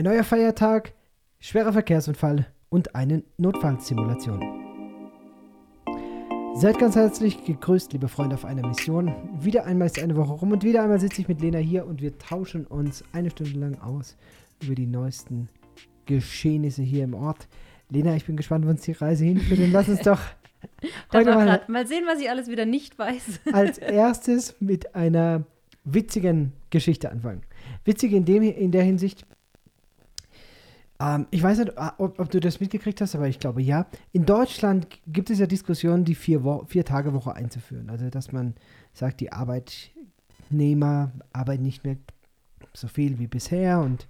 Ein neuer Feiertag, schwerer Verkehrsunfall und eine Notfallsimulation. Seid ganz herzlich gegrüßt, liebe Freunde auf einer Mission. Wieder einmal ist eine Woche rum und wieder einmal sitze ich mit Lena hier und wir tauschen uns eine Stunde lang aus über die neuesten Geschehnisse hier im Ort. Lena, ich bin gespannt, wo uns die Reise hinführt und lass uns doch heute mal, mal sehen, was ich alles wieder nicht weiß. als erstes mit einer witzigen Geschichte anfangen. Witzig in, dem, in der Hinsicht, ähm, ich weiß nicht, äh, ob, ob, du das mitgekriegt hast, aber ich glaube ja. In Deutschland gibt es ja Diskussionen, die vier, Wo vier Tage Woche einzuführen. Also, dass man sagt, die Arbeitnehmer arbeiten nicht mehr so viel wie bisher und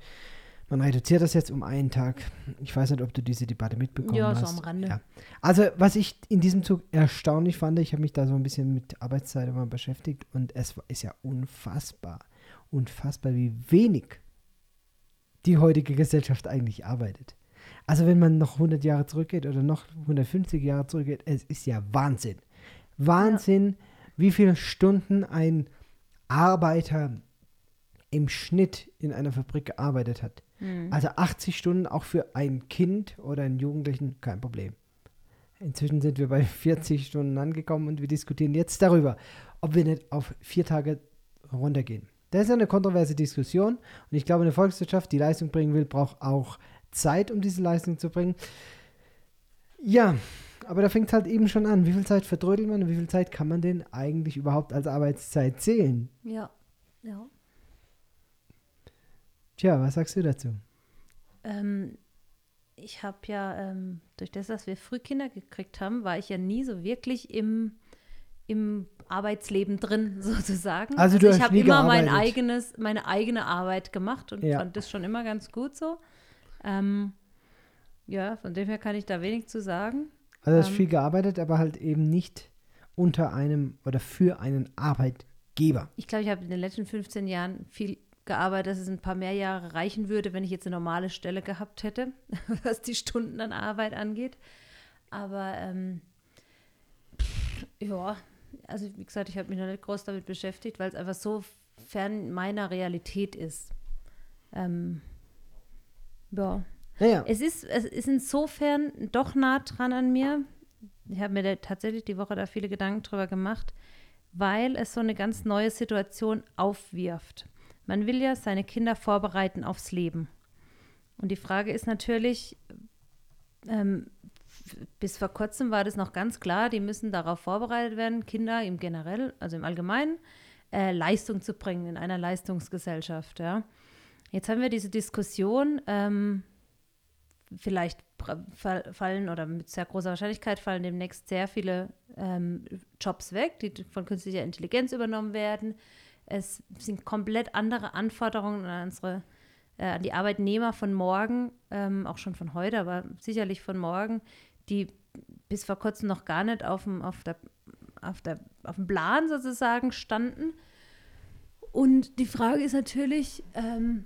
man reduziert das jetzt um einen Tag. Ich weiß nicht, ob du diese Debatte mitbekommen ja, hast. Ja, so am Rande. Ja. Also, was ich in diesem Zug erstaunlich fand, ich habe mich da so ein bisschen mit Arbeitszeit immer beschäftigt und es ist ja unfassbar, unfassbar, wie wenig die heutige Gesellschaft eigentlich arbeitet. Also, wenn man noch 100 Jahre zurückgeht oder noch 150 Jahre zurückgeht, es ist ja Wahnsinn. Wahnsinn, ja. wie viele Stunden ein Arbeiter im Schnitt in einer Fabrik gearbeitet hat. Mhm. Also 80 Stunden auch für ein Kind oder einen Jugendlichen kein Problem. Inzwischen sind wir bei 40 Stunden angekommen und wir diskutieren jetzt darüber, ob wir nicht auf vier Tage runtergehen. Das ist eine kontroverse Diskussion und ich glaube, eine Volkswirtschaft, die Leistung bringen will, braucht auch Zeit, um diese Leistung zu bringen. Ja, aber da fängt es halt eben schon an. Wie viel Zeit verdrödelt man und wie viel Zeit kann man denn eigentlich überhaupt als Arbeitszeit zählen? Ja, ja. Tja, was sagst du dazu? Ähm, ich habe ja, ähm, durch das, dass wir Frühkinder gekriegt haben, war ich ja nie so wirklich im, im Arbeitsleben drin, sozusagen. Also, also ich habe immer mein eigenes, meine eigene Arbeit gemacht und ja. fand das schon immer ganz gut so. Ähm, ja, von dem her kann ich da wenig zu sagen. Also hast ähm, viel gearbeitet, aber halt eben nicht unter einem oder für einen Arbeitgeber. Ich glaube, ich habe in den letzten 15 Jahren viel gearbeitet, dass es ein paar mehr Jahre reichen würde, wenn ich jetzt eine normale Stelle gehabt hätte, was die Stunden an Arbeit angeht. Aber ähm, ja, also wie gesagt, ich habe mich noch nicht groß damit beschäftigt, weil es einfach so fern meiner Realität ist. Ähm, ja. Naja. Es ist, es ist insofern doch nah dran an mir. Ich habe mir tatsächlich die Woche da viele Gedanken drüber gemacht, weil es so eine ganz neue Situation aufwirft. Man will ja seine Kinder vorbereiten aufs Leben. Und die Frage ist natürlich, ähm, bis vor kurzem war das noch ganz klar, die müssen darauf vorbereitet werden, Kinder im generell, also im Allgemeinen, äh, Leistung zu bringen in einer Leistungsgesellschaft. Ja. Jetzt haben wir diese Diskussion, ähm, vielleicht fallen oder mit sehr großer Wahrscheinlichkeit fallen demnächst sehr viele ähm, Jobs weg, die von künstlicher Intelligenz übernommen werden. Es sind komplett andere Anforderungen an unsere äh, an die Arbeitnehmer von morgen, ähm, auch schon von heute, aber sicherlich von morgen, die bis vor kurzem noch gar nicht auf dem, auf der, auf der, auf dem Plan sozusagen standen. Und die Frage ist natürlich, ähm,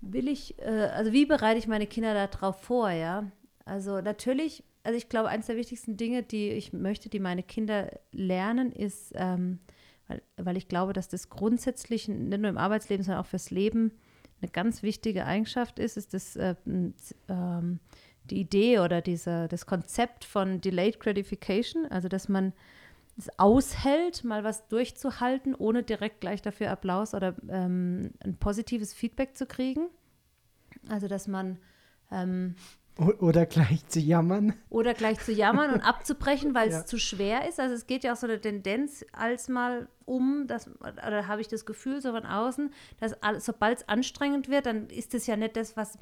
will ich, äh, also wie bereite ich meine Kinder darauf vor, ja? Also natürlich, also ich glaube, eines der wichtigsten Dinge, die ich möchte, die meine Kinder lernen, ist ähm, weil, weil ich glaube, dass das grundsätzlich nicht nur im Arbeitsleben, sondern auch fürs Leben eine ganz wichtige Eigenschaft ist, ist das, äh, ähm, die Idee oder diese, das Konzept von Delayed Gratification, also dass man es aushält, mal was durchzuhalten, ohne direkt gleich dafür Applaus oder ähm, ein positives Feedback zu kriegen. Also dass man ähm, oder gleich zu jammern. Oder gleich zu jammern und abzubrechen, weil ja. es zu schwer ist. Also es geht ja auch so eine Tendenz als mal um, dass, oder habe ich das Gefühl so von außen, dass sobald es anstrengend wird, dann ist es ja nicht das, was,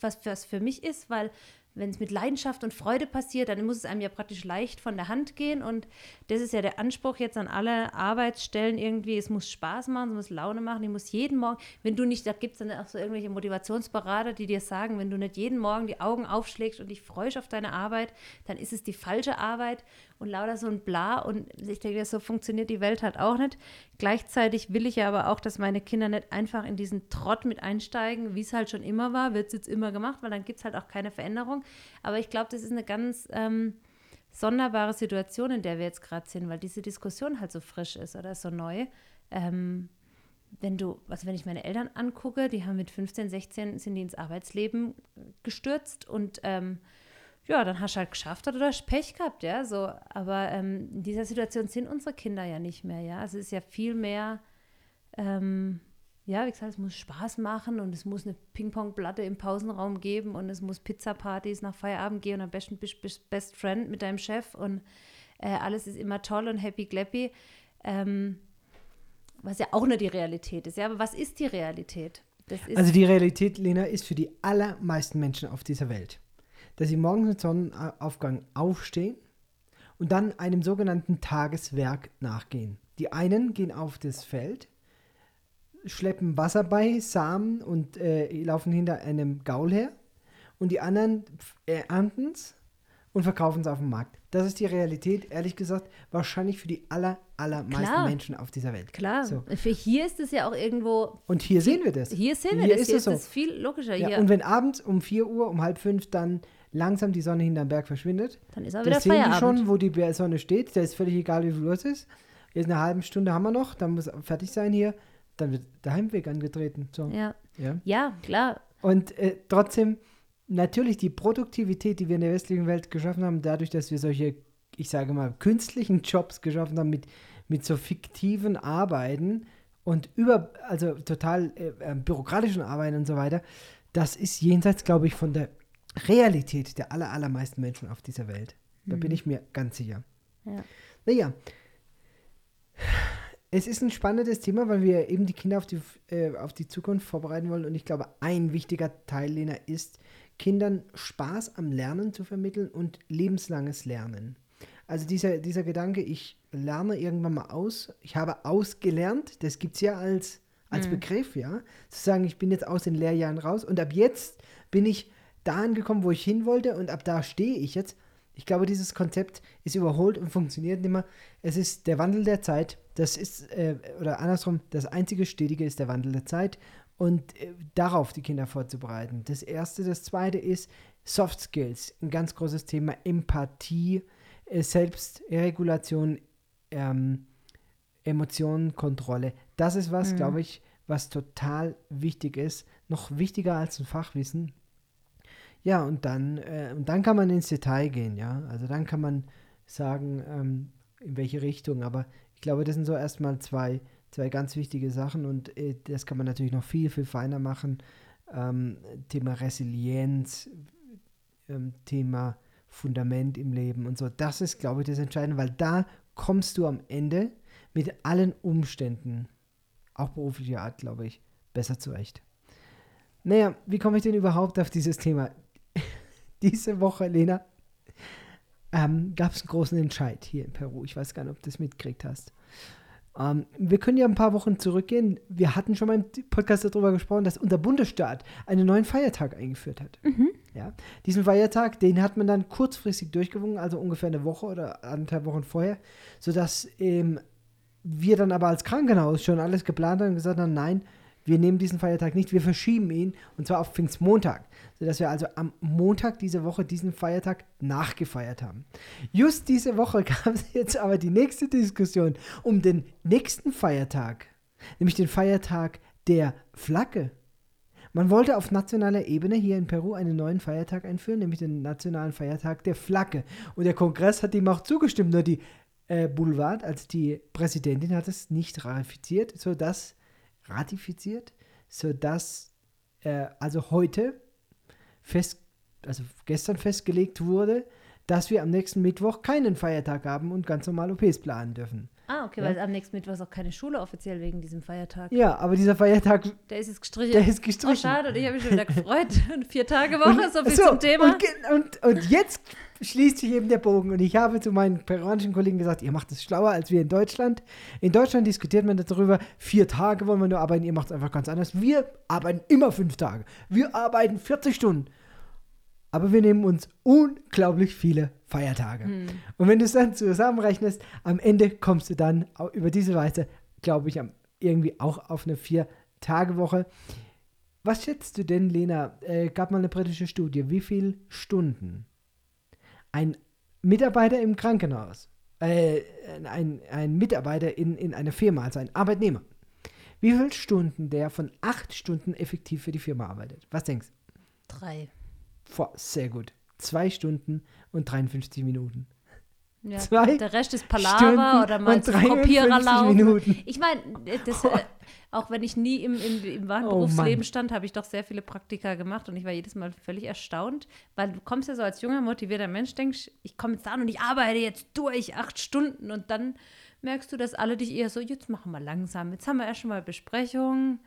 was, was für mich ist, weil wenn es mit Leidenschaft und Freude passiert, dann muss es einem ja praktisch leicht von der Hand gehen. Und das ist ja der Anspruch jetzt an alle Arbeitsstellen irgendwie. Es muss Spaß machen, es muss Laune machen. Ich muss jeden Morgen, wenn du nicht, da gibt es dann auch so irgendwelche Motivationsberater, die dir sagen, wenn du nicht jeden Morgen die Augen aufschlägst und dich freust auf deine Arbeit, dann ist es die falsche Arbeit und lauter so ein Bla. Und ich denke, so funktioniert die Welt halt auch nicht. Gleichzeitig will ich ja aber auch, dass meine Kinder nicht einfach in diesen Trott mit einsteigen, wie es halt schon immer war, wird es jetzt immer gemacht, weil dann gibt es halt auch keine Veränderung. Aber ich glaube, das ist eine ganz ähm, sonderbare Situation, in der wir jetzt gerade sind, weil diese Diskussion halt so frisch ist oder so neu. Ähm, wenn du, also wenn ich meine Eltern angucke, die haben mit 15, 16 sind die ins Arbeitsleben gestürzt und ähm, ja, dann hast du halt geschafft oder hast Pech gehabt, ja, so. Aber ähm, in dieser Situation sind unsere Kinder ja nicht mehr, ja. Also es ist ja viel mehr, ähm, ja, wie gesagt, es muss Spaß machen und es muss eine Ping-Pong-Platte im Pausenraum geben und es muss Pizza-Partys nach Feierabend gehen und am besten bist du Best Friend mit deinem Chef und äh, alles ist immer toll und happy clappy. Ähm, was ja auch nur die Realität ist. Ja, aber was ist die Realität? also die Realität, Lena, ist für die allermeisten Menschen auf dieser Welt, dass sie morgens mit Sonnenaufgang aufstehen und dann einem sogenannten Tageswerk nachgehen. Die einen gehen auf das Feld, schleppen Wasser bei, Samen und äh, laufen hinter einem Gaul her und die anderen ernten es und verkaufen es auf dem Markt. Das ist die Realität, ehrlich gesagt, wahrscheinlich für die aller, allermeisten Klar. Menschen auf dieser Welt. Klar. So. Für hier ist es ja auch irgendwo. Und hier sehen wir das. Hier sehen wir hier das. Ist hier ist es so. viel logischer. Ja, und wenn abends um 4 Uhr, um halb fünf dann langsam die Sonne hinterm Berg verschwindet, dann ist auch wieder das sehen die schon, wo die Sonne steht. Da ist völlig egal, wie viel Uhr es ist. Jetzt eine halbe Stunde haben wir noch, dann muss fertig sein hier. Dann wird der Heimweg angetreten. So. Ja. ja. Ja, klar. Und äh, trotzdem natürlich die Produktivität, die wir in der westlichen Welt geschaffen haben, dadurch, dass wir solche, ich sage mal, künstlichen Jobs geschaffen haben mit, mit so fiktiven Arbeiten und über, also total äh, äh bürokratischen Arbeiten und so weiter, das ist jenseits, glaube ich, von der Realität der aller, allermeisten Menschen auf dieser Welt. Da mhm. bin ich mir ganz sicher. Ja. Naja, es ist ein spannendes Thema, weil wir eben die Kinder auf die, äh, auf die Zukunft vorbereiten wollen. Und ich glaube, ein wichtiger Teil, Lena, ist, Kindern Spaß am Lernen zu vermitteln und lebenslanges Lernen. Also dieser, dieser Gedanke, ich lerne irgendwann mal aus, ich habe ausgelernt, das gibt es ja als, als mhm. Begriff, ja. Zu sagen, ich bin jetzt aus den Lehrjahren raus und ab jetzt bin ich da angekommen, wo ich hin wollte und ab da stehe ich jetzt. Ich glaube, dieses Konzept ist überholt und funktioniert nicht mehr. Es ist der Wandel der Zeit. Das ist, äh, oder andersrum, das einzige Stetige ist der Wandel der Zeit und äh, darauf die Kinder vorzubereiten. Das erste. Das zweite ist Soft Skills, ein ganz großes Thema. Empathie, äh, Selbstregulation, ähm, Emotionenkontrolle. Das ist was, mhm. glaube ich, was total wichtig ist. Noch wichtiger als ein Fachwissen. Ja, und dann, äh, und dann kann man ins Detail gehen, ja. Also dann kann man sagen, ähm, in welche Richtung. Aber ich glaube, das sind so erstmal zwei zwei ganz wichtige Sachen und äh, das kann man natürlich noch viel, viel feiner machen. Ähm, Thema Resilienz, ähm, Thema Fundament im Leben und so. Das ist, glaube ich, das Entscheidende, weil da kommst du am Ende mit allen Umständen, auch beruflicher Art, glaube ich, besser zurecht. Naja, wie komme ich denn überhaupt auf dieses Thema? Diese Woche, Lena, ähm, gab es einen großen Entscheid hier in Peru. Ich weiß gar nicht, ob du das mitgekriegt hast. Ähm, wir können ja ein paar Wochen zurückgehen. Wir hatten schon mal im Podcast darüber gesprochen, dass unser Bundesstaat einen neuen Feiertag eingeführt hat. Mhm. Ja, diesen Feiertag, den hat man dann kurzfristig durchgewungen, also ungefähr eine Woche oder anderthalb Wochen vorher, sodass ähm, wir dann aber als Krankenhaus schon alles geplant haben und gesagt haben, nein, wir nehmen diesen Feiertag nicht, wir verschieben ihn und zwar auf Pfingstmontag, sodass wir also am Montag diese Woche diesen Feiertag nachgefeiert haben. Just diese Woche es jetzt aber die nächste Diskussion um den nächsten Feiertag, nämlich den Feiertag der Flagge. Man wollte auf nationaler Ebene hier in Peru einen neuen Feiertag einführen, nämlich den nationalen Feiertag der Flagge. Und der Kongress hat dem auch zugestimmt, nur die äh, Boulevard, also die Präsidentin, hat es nicht ratifiziert, sodass ratifiziert, sodass äh, also heute fest, also gestern festgelegt wurde, dass wir am nächsten Mittwoch keinen Feiertag haben und ganz normal OPs planen dürfen. Ah, okay, ja? weil am nächsten Mittwoch ist auch keine Schule offiziell wegen diesem Feiertag. Ja, aber dieser Feiertag. Der ist jetzt gestrichen. Der ist gestrichen. Oh, schade, und ich habe mich schon wieder gefreut. Vier Tage Woche, so viel so, zum Thema. Und, und, und jetzt schließt sich eben der Bogen. Und ich habe zu meinen peruanischen Kollegen gesagt, ihr macht es schlauer als wir in Deutschland. In Deutschland diskutiert man darüber, vier Tage wollen wir nur arbeiten, ihr macht es einfach ganz anders. Wir arbeiten immer fünf Tage. Wir arbeiten 40 Stunden. Aber wir nehmen uns unglaublich viele Feiertage. Hm. Und wenn du es dann zusammenrechnest, am Ende kommst du dann über diese Weise, glaube ich, irgendwie auch auf eine Vier-Tage-Woche. Was schätzt du denn, Lena? Äh, gab mal eine britische Studie. Wie viele Stunden ein Mitarbeiter im Krankenhaus, äh, ein, ein Mitarbeiter in, in einer Firma, also ein Arbeitnehmer, wie viele Stunden der von acht Stunden effektiv für die Firma arbeitet. Was denkst du? Drei. Boah, sehr gut. Zwei Stunden und 53 Minuten. Ja, Zwei der Rest ist Stunden Palaver oder mal zum 53 Kopierer laufen. Minuten. Ich meine, das, äh, auch wenn ich nie im, im, im wahren Oh, Berufsleben Mann. stand, habe ich doch sehr viele Praktika gemacht und ich war jedes Mal völlig erstaunt, weil du kommst ja so als junger, motivierter Mensch, denkst, ich komme jetzt an und ich arbeite jetzt durch acht Stunden und dann merkst du, dass alle dich eher so, jetzt machen wir langsam, jetzt haben wir erst schon mal Besprechung,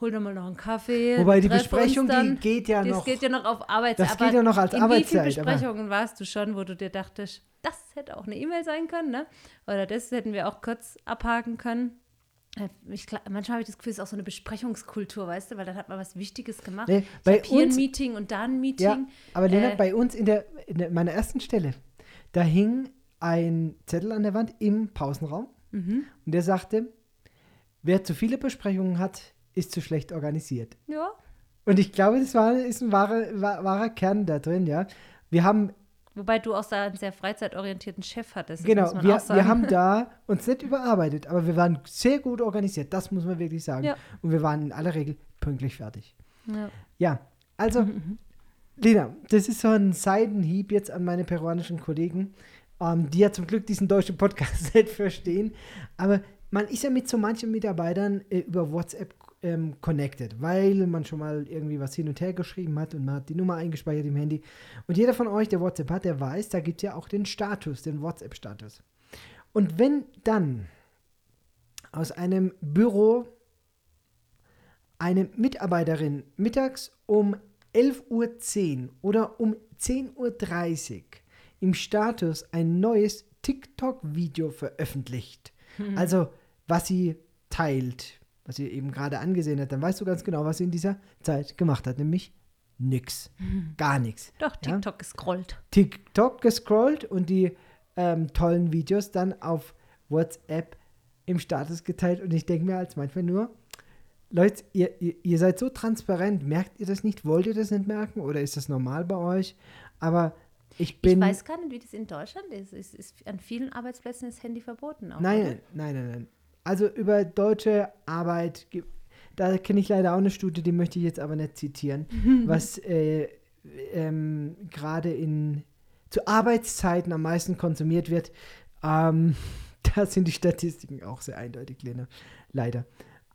hol doch mal noch einen Kaffee. Wobei die uns Besprechung, die dann. geht ja Das noch. geht ja noch auf Arbeitszeit. Das geht ja noch als in Arbeitszeit, Wie viele Besprechungen warst du schon, wo du dir dachtest, das hätte auch eine E-Mail sein können, ne? Oder das hätten wir auch kurz abhaken können. Ich, manchmal habe ich das Gefühl, es ist auch so eine Besprechungskultur, weißt du, weil dann hat man was Wichtiges gemacht. Nee, bei habe hier uns- ein Meeting und da ein Meeting. Ja, aber Lena, Äh, bei uns in, der, in der, meiner ersten Stelle, da hing ein Zettel an der Wand im Pausenraum Mhm. und der sagte, wer zu viele Besprechungen hat, ist zu schlecht organisiert. Ja, Und ich glaube, das war, ist ein wahrer, wahr- wahrer Kern da drin, ja. Wir haben, wobei du auch da einen sehr freizeitorientierten Chef hattest. genau, wir, wir haben da uns nicht überarbeitet, aber wir waren sehr gut organisiert, das muss man wirklich sagen. Ja. Und wir waren in aller Regel pünktlich fertig. Ja. Ja, also, Mhm, Lena, das ist so ein Seitenhieb jetzt an meine peruanischen Kollegen, ähm, die ja zum Glück diesen deutschen Podcast nicht verstehen. Aber man ist ja mit so manchen Mitarbeitern äh, über WhatsApp ähm, connected, weil man schon mal irgendwie was hin und her geschrieben hat und man hat die Nummer eingespeichert im Handy. Und jeder von euch, der WhatsApp hat, der weiß, da gibt es ja auch den Status, den WhatsApp-Status. Und wenn dann aus einem Büro eine Mitarbeiterin mittags um 11.10 Uhr oder um 10.30 Uhr im Status ein neues TikTok-Video veröffentlicht, also was sie teilt, was sie eben gerade angesehen hat, dann weißt du ganz genau, was sie in dieser Zeit gemacht hat, nämlich nix, gar nichts. Doch, Ja? TikTok gescrollt. TikTok gescrollt und die ähm, tollen Videos dann auf WhatsApp im Status geteilt. Und ich denke mir als manchmal nur, Leute, ihr, ihr, ihr seid so transparent, merkt ihr das nicht? Wollt ihr das nicht merken? Oder ist das normal bei euch? Aber ich bin. ich weiß gar nicht, wie das in Deutschland ist. Es ist an vielen Arbeitsplätzen ist Handy verboten. Auch, Nein, nein, nein, nein, nein. Also über deutsche Arbeit, da kenne ich leider auch eine Studie, die möchte ich jetzt aber nicht zitieren, was äh, ähm, gerade in zu Arbeitszeiten am meisten konsumiert wird. Ähm, da sind die Statistiken auch sehr eindeutig, Lena. Leider.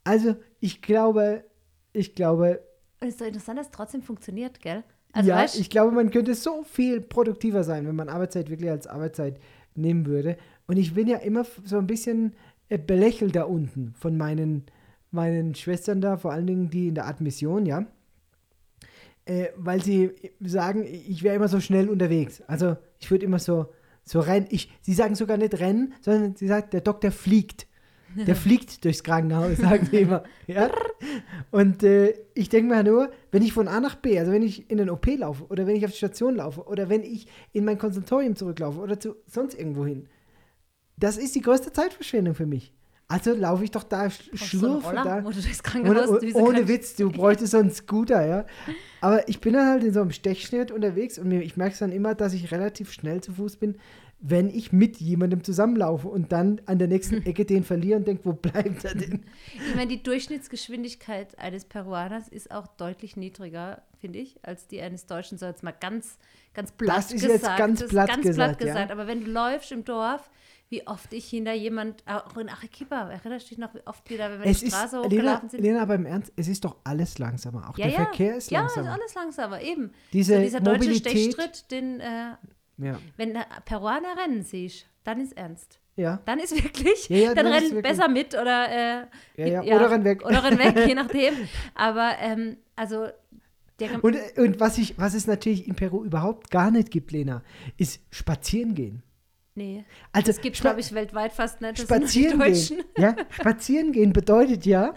Also ich glaube, ich glaube, Und es ist so interessant, dass es trotzdem funktioniert, gell? Also ja, weißt, ich glaube, man könnte so viel produktiver sein, wenn man Arbeitszeit wirklich als Arbeitszeit nehmen würde. Und ich bin ja immer so ein bisschen belächelt da unten von meinen, meinen Schwestern da, vor allen Dingen die in der Admission, ja. Äh, weil sie sagen, ich wäre immer so schnell unterwegs. Also ich würde immer so, so rennen. Ich, sie sagen sogar nicht rennen, sondern sie sagt, der Doktor fliegt. Der fliegt durchs Krankenhaus, sagen sie immer. Ja? Und äh, ich denke mir nur, wenn ich von A nach B, also wenn ich in den OP laufe oder wenn ich auf die Station laufe oder wenn ich in mein Konsultorium zurücklaufe oder zu sonst irgendwo hin, das ist die größte Zeitverschwendung für mich. Also laufe ich doch da, so schlurfe Roller, da. Ohne, ohne. Witz, du bräuchtest so einen Scooter, ja. Aber ich bin dann halt in so einem Stechschnitt unterwegs und ich merke es dann immer, dass ich relativ schnell zu Fuß bin, wenn ich mit jemandem zusammenlaufe und dann an der nächsten Ecke den verliere und denke, wo bleibt er denn? Ich meine, die Durchschnittsgeschwindigkeit eines Peruaners ist auch deutlich niedriger, finde ich, als die eines Deutschen. So jetzt mal ganz, ganz platt Das ist gesagt. jetzt ganz Das ist platt ganz gesagt, platt ja. gesagt. Aber wenn du läufst im Dorf, wie oft ich hinter jemand, auch in Arequipa, erinnerst du dich noch, wie oft wir da, wenn wir Es die ist, Straße Lena, hochgelaufen sind? Lena, aber im Ernst, es ist doch alles langsamer. Auch ja, der ja. Verkehr ist ja, langsamer. ist alles langsamer, eben. Diese so dieser deutsche Mobilität- Stechschritt, den, äh, ja. wenn Peruaner rennen siehst, dann ist ernst. ja. Dann ist wirklich, Ja, ja, dann dann ist rennen besser mit oder, äh, Ja, ja, oder renn weg. Oder renn weg, je nachdem. Aber ähm, also der Und, und was, ich, was es natürlich in Peru überhaupt gar nicht gibt, Lena, ist spazieren gehen. Nee, Also, das gibt glaube ich weltweit fast nicht. Das Spazieren Deutschen. gehen. Ja, spazieren gehen bedeutet ja,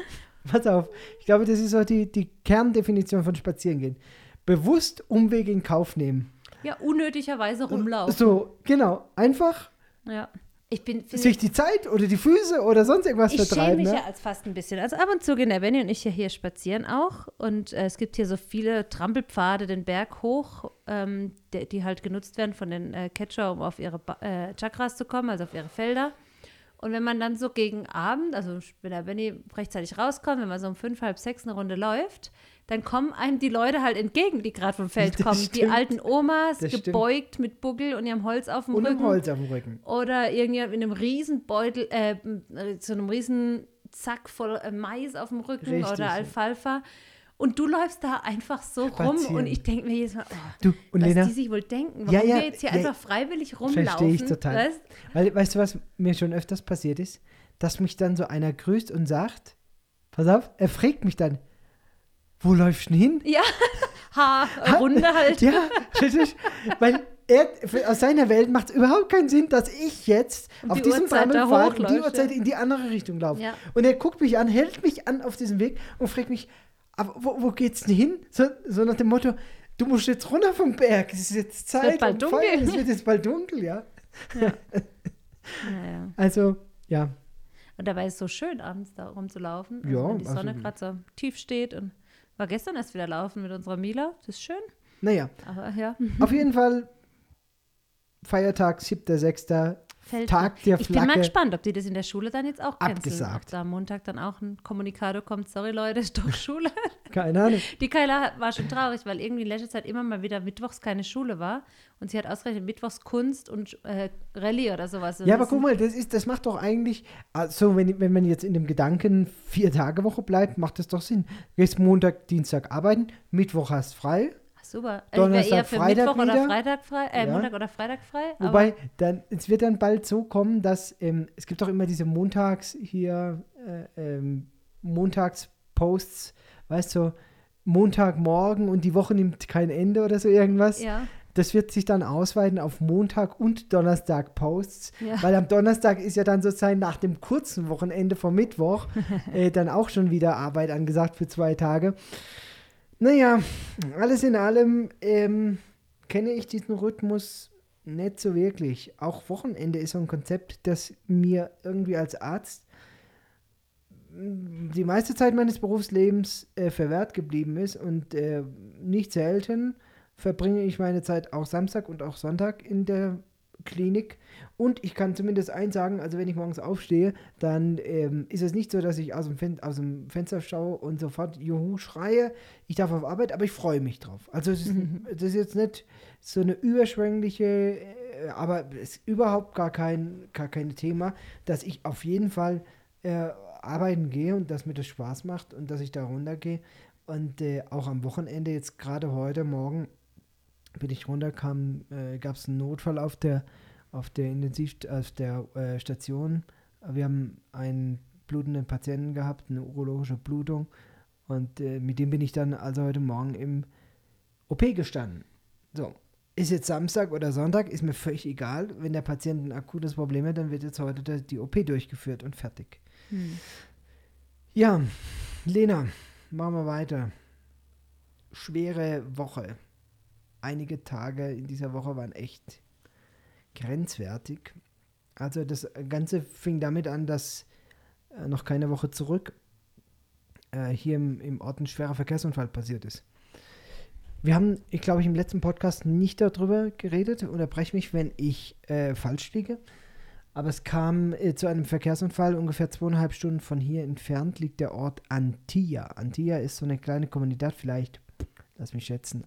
pass auf, ich glaube, das ist so die, die Kerndefinition von spazieren gehen. Bewusst Umwege in Kauf nehmen. Ja, unnötigerweise rumlaufen. So, genau. Einfach Ja. Ich bin sich die Zeit oder die Füße oder sonst irgendwas ich schäme vertreiben. mich Ne? ja als fast ein bisschen. Also ab und zu gehen der Benny und ich ja hier spazieren auch. Und äh, es gibt hier so viele Trampelpfade den Berg hoch, ähm, die, die halt genutzt werden von den äh, Catcher, um auf ihre ba äh, Chakras zu kommen, also auf ihre Felder. Und wenn man dann so gegen Abend, also wenn der Benny rechtzeitig rauskommt, wenn man so um fünf, halb sechs eine Runde läuft, dann kommen einem die Leute halt entgegen, die gerade vom Feld Das kommen. Die stimmt. alten Omas, Das stimmt. gebeugt mit Buckel und ihrem Holz auf dem Und Rücken. Holz auf dem Rücken. Oder irgendwie in einem Riesenbeutel, äh, so einem riesen Zack voll äh, Mais auf dem Rücken Richtig, oder ja. Alfalfa. Und du läufst da einfach so rum Spazieren. und ich denke mir jedes Mal, oh, Du, und was Lena, die sich wohl denken, warum Ja, ja, wir jetzt hier ja, einfach freiwillig rumlaufen. verstehe ich total. Weißt? Weil, weißt du, was mir schon öfters passiert ist? Dass mich dann so einer grüßt und sagt, pass auf, er fragt mich dann, wo läufst du denn hin? Ja, ha, Runde halt. Ja, richtig. Weil er, aus seiner Welt macht es überhaupt keinen Sinn, dass ich jetzt Um auf die diesem Sammelpfad um die Uhrzeit ja. in die andere Richtung laufe. Ja. Und er guckt mich an, hält mich an auf diesem Weg und fragt mich, aber wo, wo geht's denn hin? So, so nach dem Motto, du musst jetzt runter vom Berg, es ist jetzt Zeit. bald um Feiern, dunkel. Es wird jetzt bald dunkel, ja. Naja. Also, ja, Und dabei ist es so schön, abends da rumzulaufen. Also Ja, wenn die also- Sonne gerade so tief steht und war gestern erst wieder laufen mit unserer Mila. Das ist schön. naja. Aber ja, Auf jeden Fall Feiertag, 7.6. fällt Tag der Ich bin mal Flagge. gespannt, ob die das in der Schule dann jetzt auch canceln. Abgesagt. Ob da am Montag dann auch ein Kommunikator kommt, sorry Leute, ist doch Schule. Keine Ahnung. Die hat- war schon traurig, weil irgendwie in letzter Zeit immer mal wieder mittwochs keine Schule war. Und sie hat ausgerechnet mittwochs Kunst und äh, Rallye oder sowas. Ja, aber guck mal, das, ist, das macht doch eigentlich, also wenn, wenn man jetzt in dem Gedanken vier Tage Woche bleibt, macht das doch Sinn. Du gehst Montag, Dienstag arbeiten, Mittwoch hast frei. Super. Also ich wäre Donnerstag, eher für Freitag Mittwoch oder wieder. Freitag frei, äh, Ja. Montag oder Freitag frei. Wobei, dann, es wird dann bald so kommen, dass ähm, es gibt doch immer diese Montags hier, äh, ähm, Montagsposts, weißt du, Montagmorgen und die Woche nimmt kein Ende oder so irgendwas. ja, Das wird sich dann ausweiten auf Montag und Donnerstag Posts, Ja. weil am Donnerstag ist ja dann sozusagen nach dem kurzen Wochenende vom Mittwoch äh, dann auch schon wieder Arbeit angesagt für zwei Tage. Naja, alles in allem ähm, kenne ich diesen Rhythmus nicht so wirklich. Auch Wochenende ist so ein Konzept, das mir irgendwie als Arzt die meiste Zeit meines Berufslebens äh, verwehrt geblieben ist und äh, nicht selten verbringe ich meine Zeit auch Samstag und auch Sonntag in der Klinik. Und ich kann zumindest eins sagen, also wenn ich morgens aufstehe, dann ähm, ist es nicht so, dass ich aus dem, Fen aus dem Fenster schaue und sofort Juhu schreie, ich darf auf Arbeit, aber ich freue mich drauf. Also es ist, das ist jetzt nicht so eine überschwängliche, äh, aber es ist überhaupt gar kein, gar kein Thema, dass ich auf jeden Fall äh, arbeiten gehe und dass mir das Spaß macht und dass ich da runtergehe. Und äh, auch am Wochenende, jetzt gerade heute Morgen, bin ich runterkam, äh, gab es einen Notfall auf der, auf der Intensiv, auf der äh, Station. Wir haben einen blutenden Patienten gehabt, eine urologische Blutung. Und äh, mit dem bin ich dann also heute Morgen im OP gestanden. So, ist jetzt Samstag oder Sonntag, ist mir völlig egal. Wenn der Patient ein akutes Problem hat, dann wird jetzt heute die OP durchgeführt und fertig. Hm. Ja, Lena, machen wir weiter. Schwere Woche. Einige Tage in dieser Woche waren echt grenzwertig. Also das Ganze fing damit an, dass äh, noch keine Woche zurück äh, hier im, im Ort ein schwerer Verkehrsunfall passiert ist. Wir haben, ich glaube, ich im letzten Podcast nicht darüber geredet. Unterbreche mich, wenn ich äh, falsch liege. Aber es kam äh, zu einem Verkehrsunfall ungefähr zweieinhalb Stunden von hier entfernt liegt der Ort Antilla. Antilla ist so eine kleine Kommunität, vielleicht, lass mich schätzen,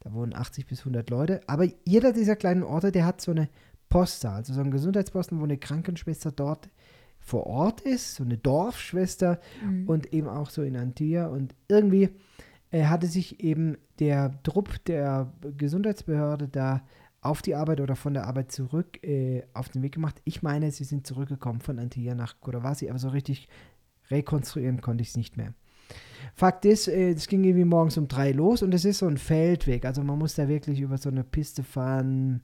da wohnen 80 bis 100 Leute. Aber jeder dieser kleinen Orte, der hat so eine Posta, also so einen Gesundheitsposten, wo eine Krankenschwester dort vor Ort ist, so eine Dorfschwester Mhm. und eben auch so in Antilla. Und irgendwie äh, hatte sich eben der Trupp der Gesundheitsbehörde da auf die Arbeit oder von der Arbeit zurück äh, auf den Weg gemacht. Ich meine, sie sind zurückgekommen von Antilla nach Kodawasi, aber so richtig rekonstruieren konnte ich es nicht mehr. Fakt ist, äh, es ging irgendwie morgens um drei los und es ist so ein Feldweg. Also man muss da wirklich über so eine Piste fahren.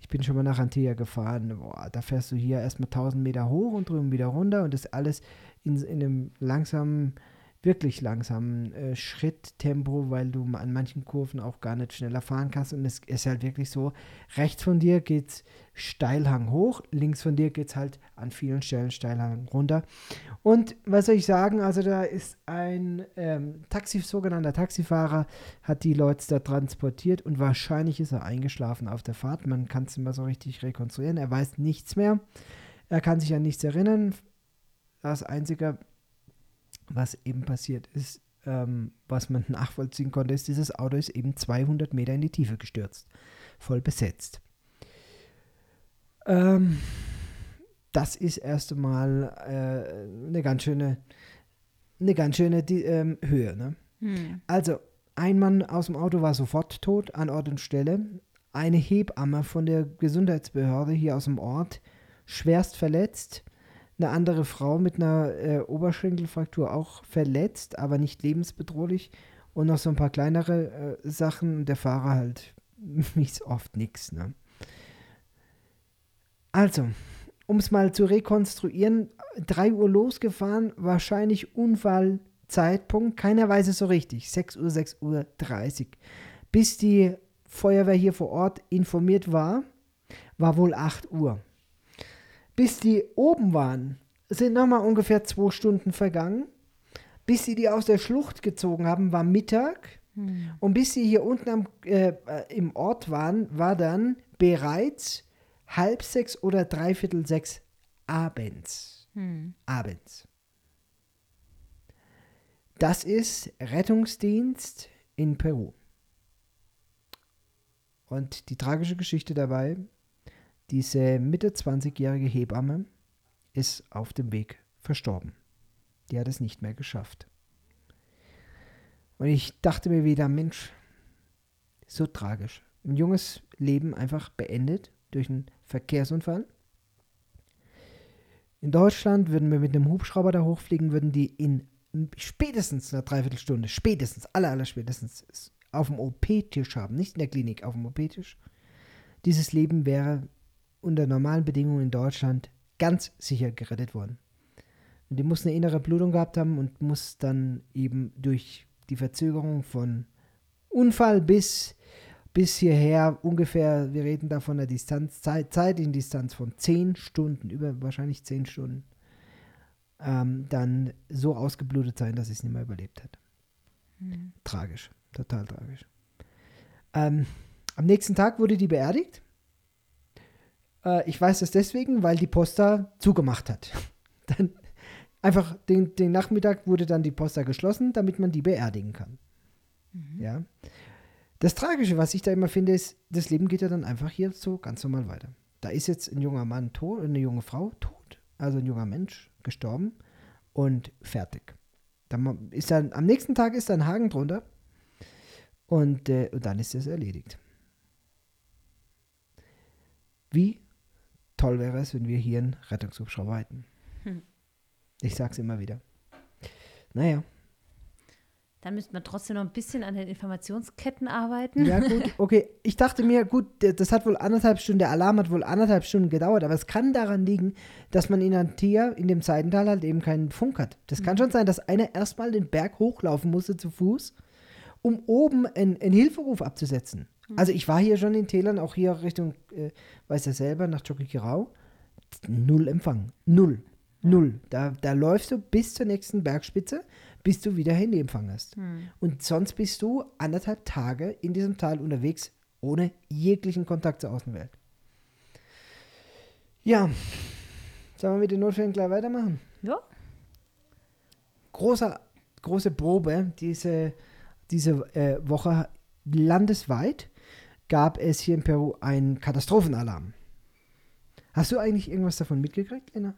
Ich bin schon mal nach Antilla gefahren. Boah, da fährst du hier erstmal 1000 Meter hoch und drüben wieder runter und das alles in, in einem langsamen, wirklich langsamen äh, Schritttempo, weil du an manchen Kurven auch gar nicht schneller fahren kannst. Und es ist halt wirklich so, rechts von dir geht's Steilhang hoch, links von dir geht's halt an vielen Stellen Steilhang runter. Und was soll ich sagen, also da ist ein ähm, Taxi, sogenannter Taxifahrer, hat die Leute da transportiert und wahrscheinlich ist er eingeschlafen auf der Fahrt. Man kann es immer so richtig rekonstruieren. Er weiß nichts mehr. Er kann sich an nichts erinnern. Das Einzige, was eben passiert ist, ähm, was man nachvollziehen konnte, ist, dieses Auto ist eben 200 Meter in die Tiefe gestürzt. Voll besetzt. Ähm, das ist erst einmal äh, eine ganz schöne, eine ganz schöne die, ähm, Höhe. Ne? Hm. Also, ein Mann aus dem Auto war sofort tot, an Ort und Stelle. Eine Hebamme von der Gesundheitsbehörde hier aus dem Ort schwerst verletzt. Eine andere Frau mit einer äh, Oberschenkelfraktur auch verletzt, aber nicht lebensbedrohlich. Und noch so ein paar kleinere äh, Sachen. Der Fahrer halt, so oft, nix. Ne? Also, um es mal zu rekonstruieren, 3 Uhr losgefahren, wahrscheinlich Unfallzeitpunkt, keiner weiß es so richtig, 6 Uhr, 6 Uhr 30. Bis die Feuerwehr hier vor Ort informiert war, war wohl 8 Uhr. Bis die oben waren, sind nochmal ungefähr zwei Stunden vergangen. Bis sie die aus der Schlucht gezogen haben, war Mittag. Hm. Und bis sie hier unten am, äh, im Ort waren, war dann bereits halb sechs oder dreiviertel sechs abends. Hm. Abends. Das ist Rettungsdienst in Peru. Und die tragische Geschichte dabei, diese Mitte 20-jährige Hebamme ist auf dem Weg verstorben. Die hat es nicht mehr geschafft. Und ich dachte mir wieder, Mensch, so tragisch. Ein junges Leben einfach beendet durch einen Verkehrsunfall. In Deutschland würden wir mit einem Hubschrauber da hochfliegen, würden die in spätestens einer Dreiviertelstunde, spätestens, aller, aller spätestens, auf dem OP-Tisch haben, nicht in der Klinik, auf dem OP-Tisch. Dieses Leben wäre unter normalen Bedingungen in Deutschland ganz sicher gerettet worden. Und die muss eine innere Blutung gehabt haben und muss dann eben durch die Verzögerung von Unfall bis, bis hierher ungefähr, wir reden da von einer Distanz, Zeit, zeitlichen Distanz von 10 Stunden, über wahrscheinlich 10 Stunden, ähm, dann so ausgeblutet sein, dass sie es nicht mehr überlebt hat. Hm. Tragisch, total tragisch. Ähm, am nächsten Tag wurde die beerdigt. Äh, ich weiß das deswegen, weil die Posta zugemacht hat. dann einfach den, den Nachmittag wurde dann die Posta geschlossen, damit man die beerdigen kann. Mhm. Ja. Das Tragische, was ich da immer finde, ist, das Leben geht ja dann einfach hier so ganz normal weiter. Da ist jetzt ein junger Mann tot, eine junge Frau tot, also ein junger Mensch gestorben und fertig. Dann ist dann, am nächsten Tag ist da ein Haken drunter und, äh, und dann ist es erledigt. Wie toll wäre es, wenn wir hier einen Rettungshubschrauber hätten. Hm. Ich sag's immer wieder. Naja, Dann müsste man trotzdem noch ein bisschen an den Informationsketten arbeiten. ja gut, okay. Ich dachte mir, gut, das hat wohl anderthalb Stunden, der Alarm hat wohl anderthalb Stunden gedauert, aber es kann daran liegen, dass man in Antia, in dem Seidental halt eben keinen Funk hat. Das kann schon sein, dass einer erstmal den Berg hochlaufen musste zu Fuß, um oben einen, einen Hilferuf abzusetzen. Also ich war hier schon in Tälern, auch hier Richtung, äh, weiß er selber, nach Chokikirau. Null Empfang. Null. Null. Da, da läufst du bis zur nächsten Bergspitze, bis du wieder Handyempfang hast. Hm. Und sonst bist du anderthalb Tage in diesem Tal unterwegs, ohne jeglichen Kontakt zur Außenwelt. Ja, sollen wir mit den Notfällen gleich weitermachen? Ja. Großer, große Probe diese, diese äh, Woche landesweit gab es hier in Peru einen Katastrophenalarm. Hast du eigentlich irgendwas davon mitgekriegt, Lena?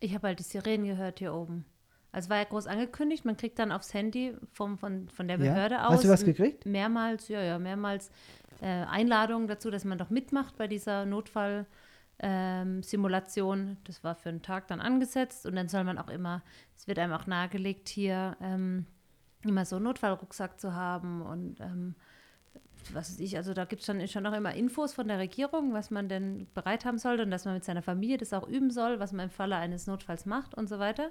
Ich habe halt die Sirenen gehört hier oben. Also war ja groß angekündigt, man kriegt dann aufs Handy vom, von, von der Ja. Behörde aus Hast du was gekriegt? mehrmals, ja, ja, mehrmals äh, Einladungen dazu, dass man doch mitmacht bei dieser Notfall-Simulation. das war für einen Tag dann angesetzt und dann soll man auch immer, es wird einem auch nahegelegt, hier ähm, immer so einen Notfallrucksack zu haben und ähm, was weiß ich, also da gibt es dann schon noch immer Infos von der Regierung, was man denn bereit haben sollte und dass man mit seiner Familie das auch üben soll, was man im Falle eines Notfalls macht und so weiter.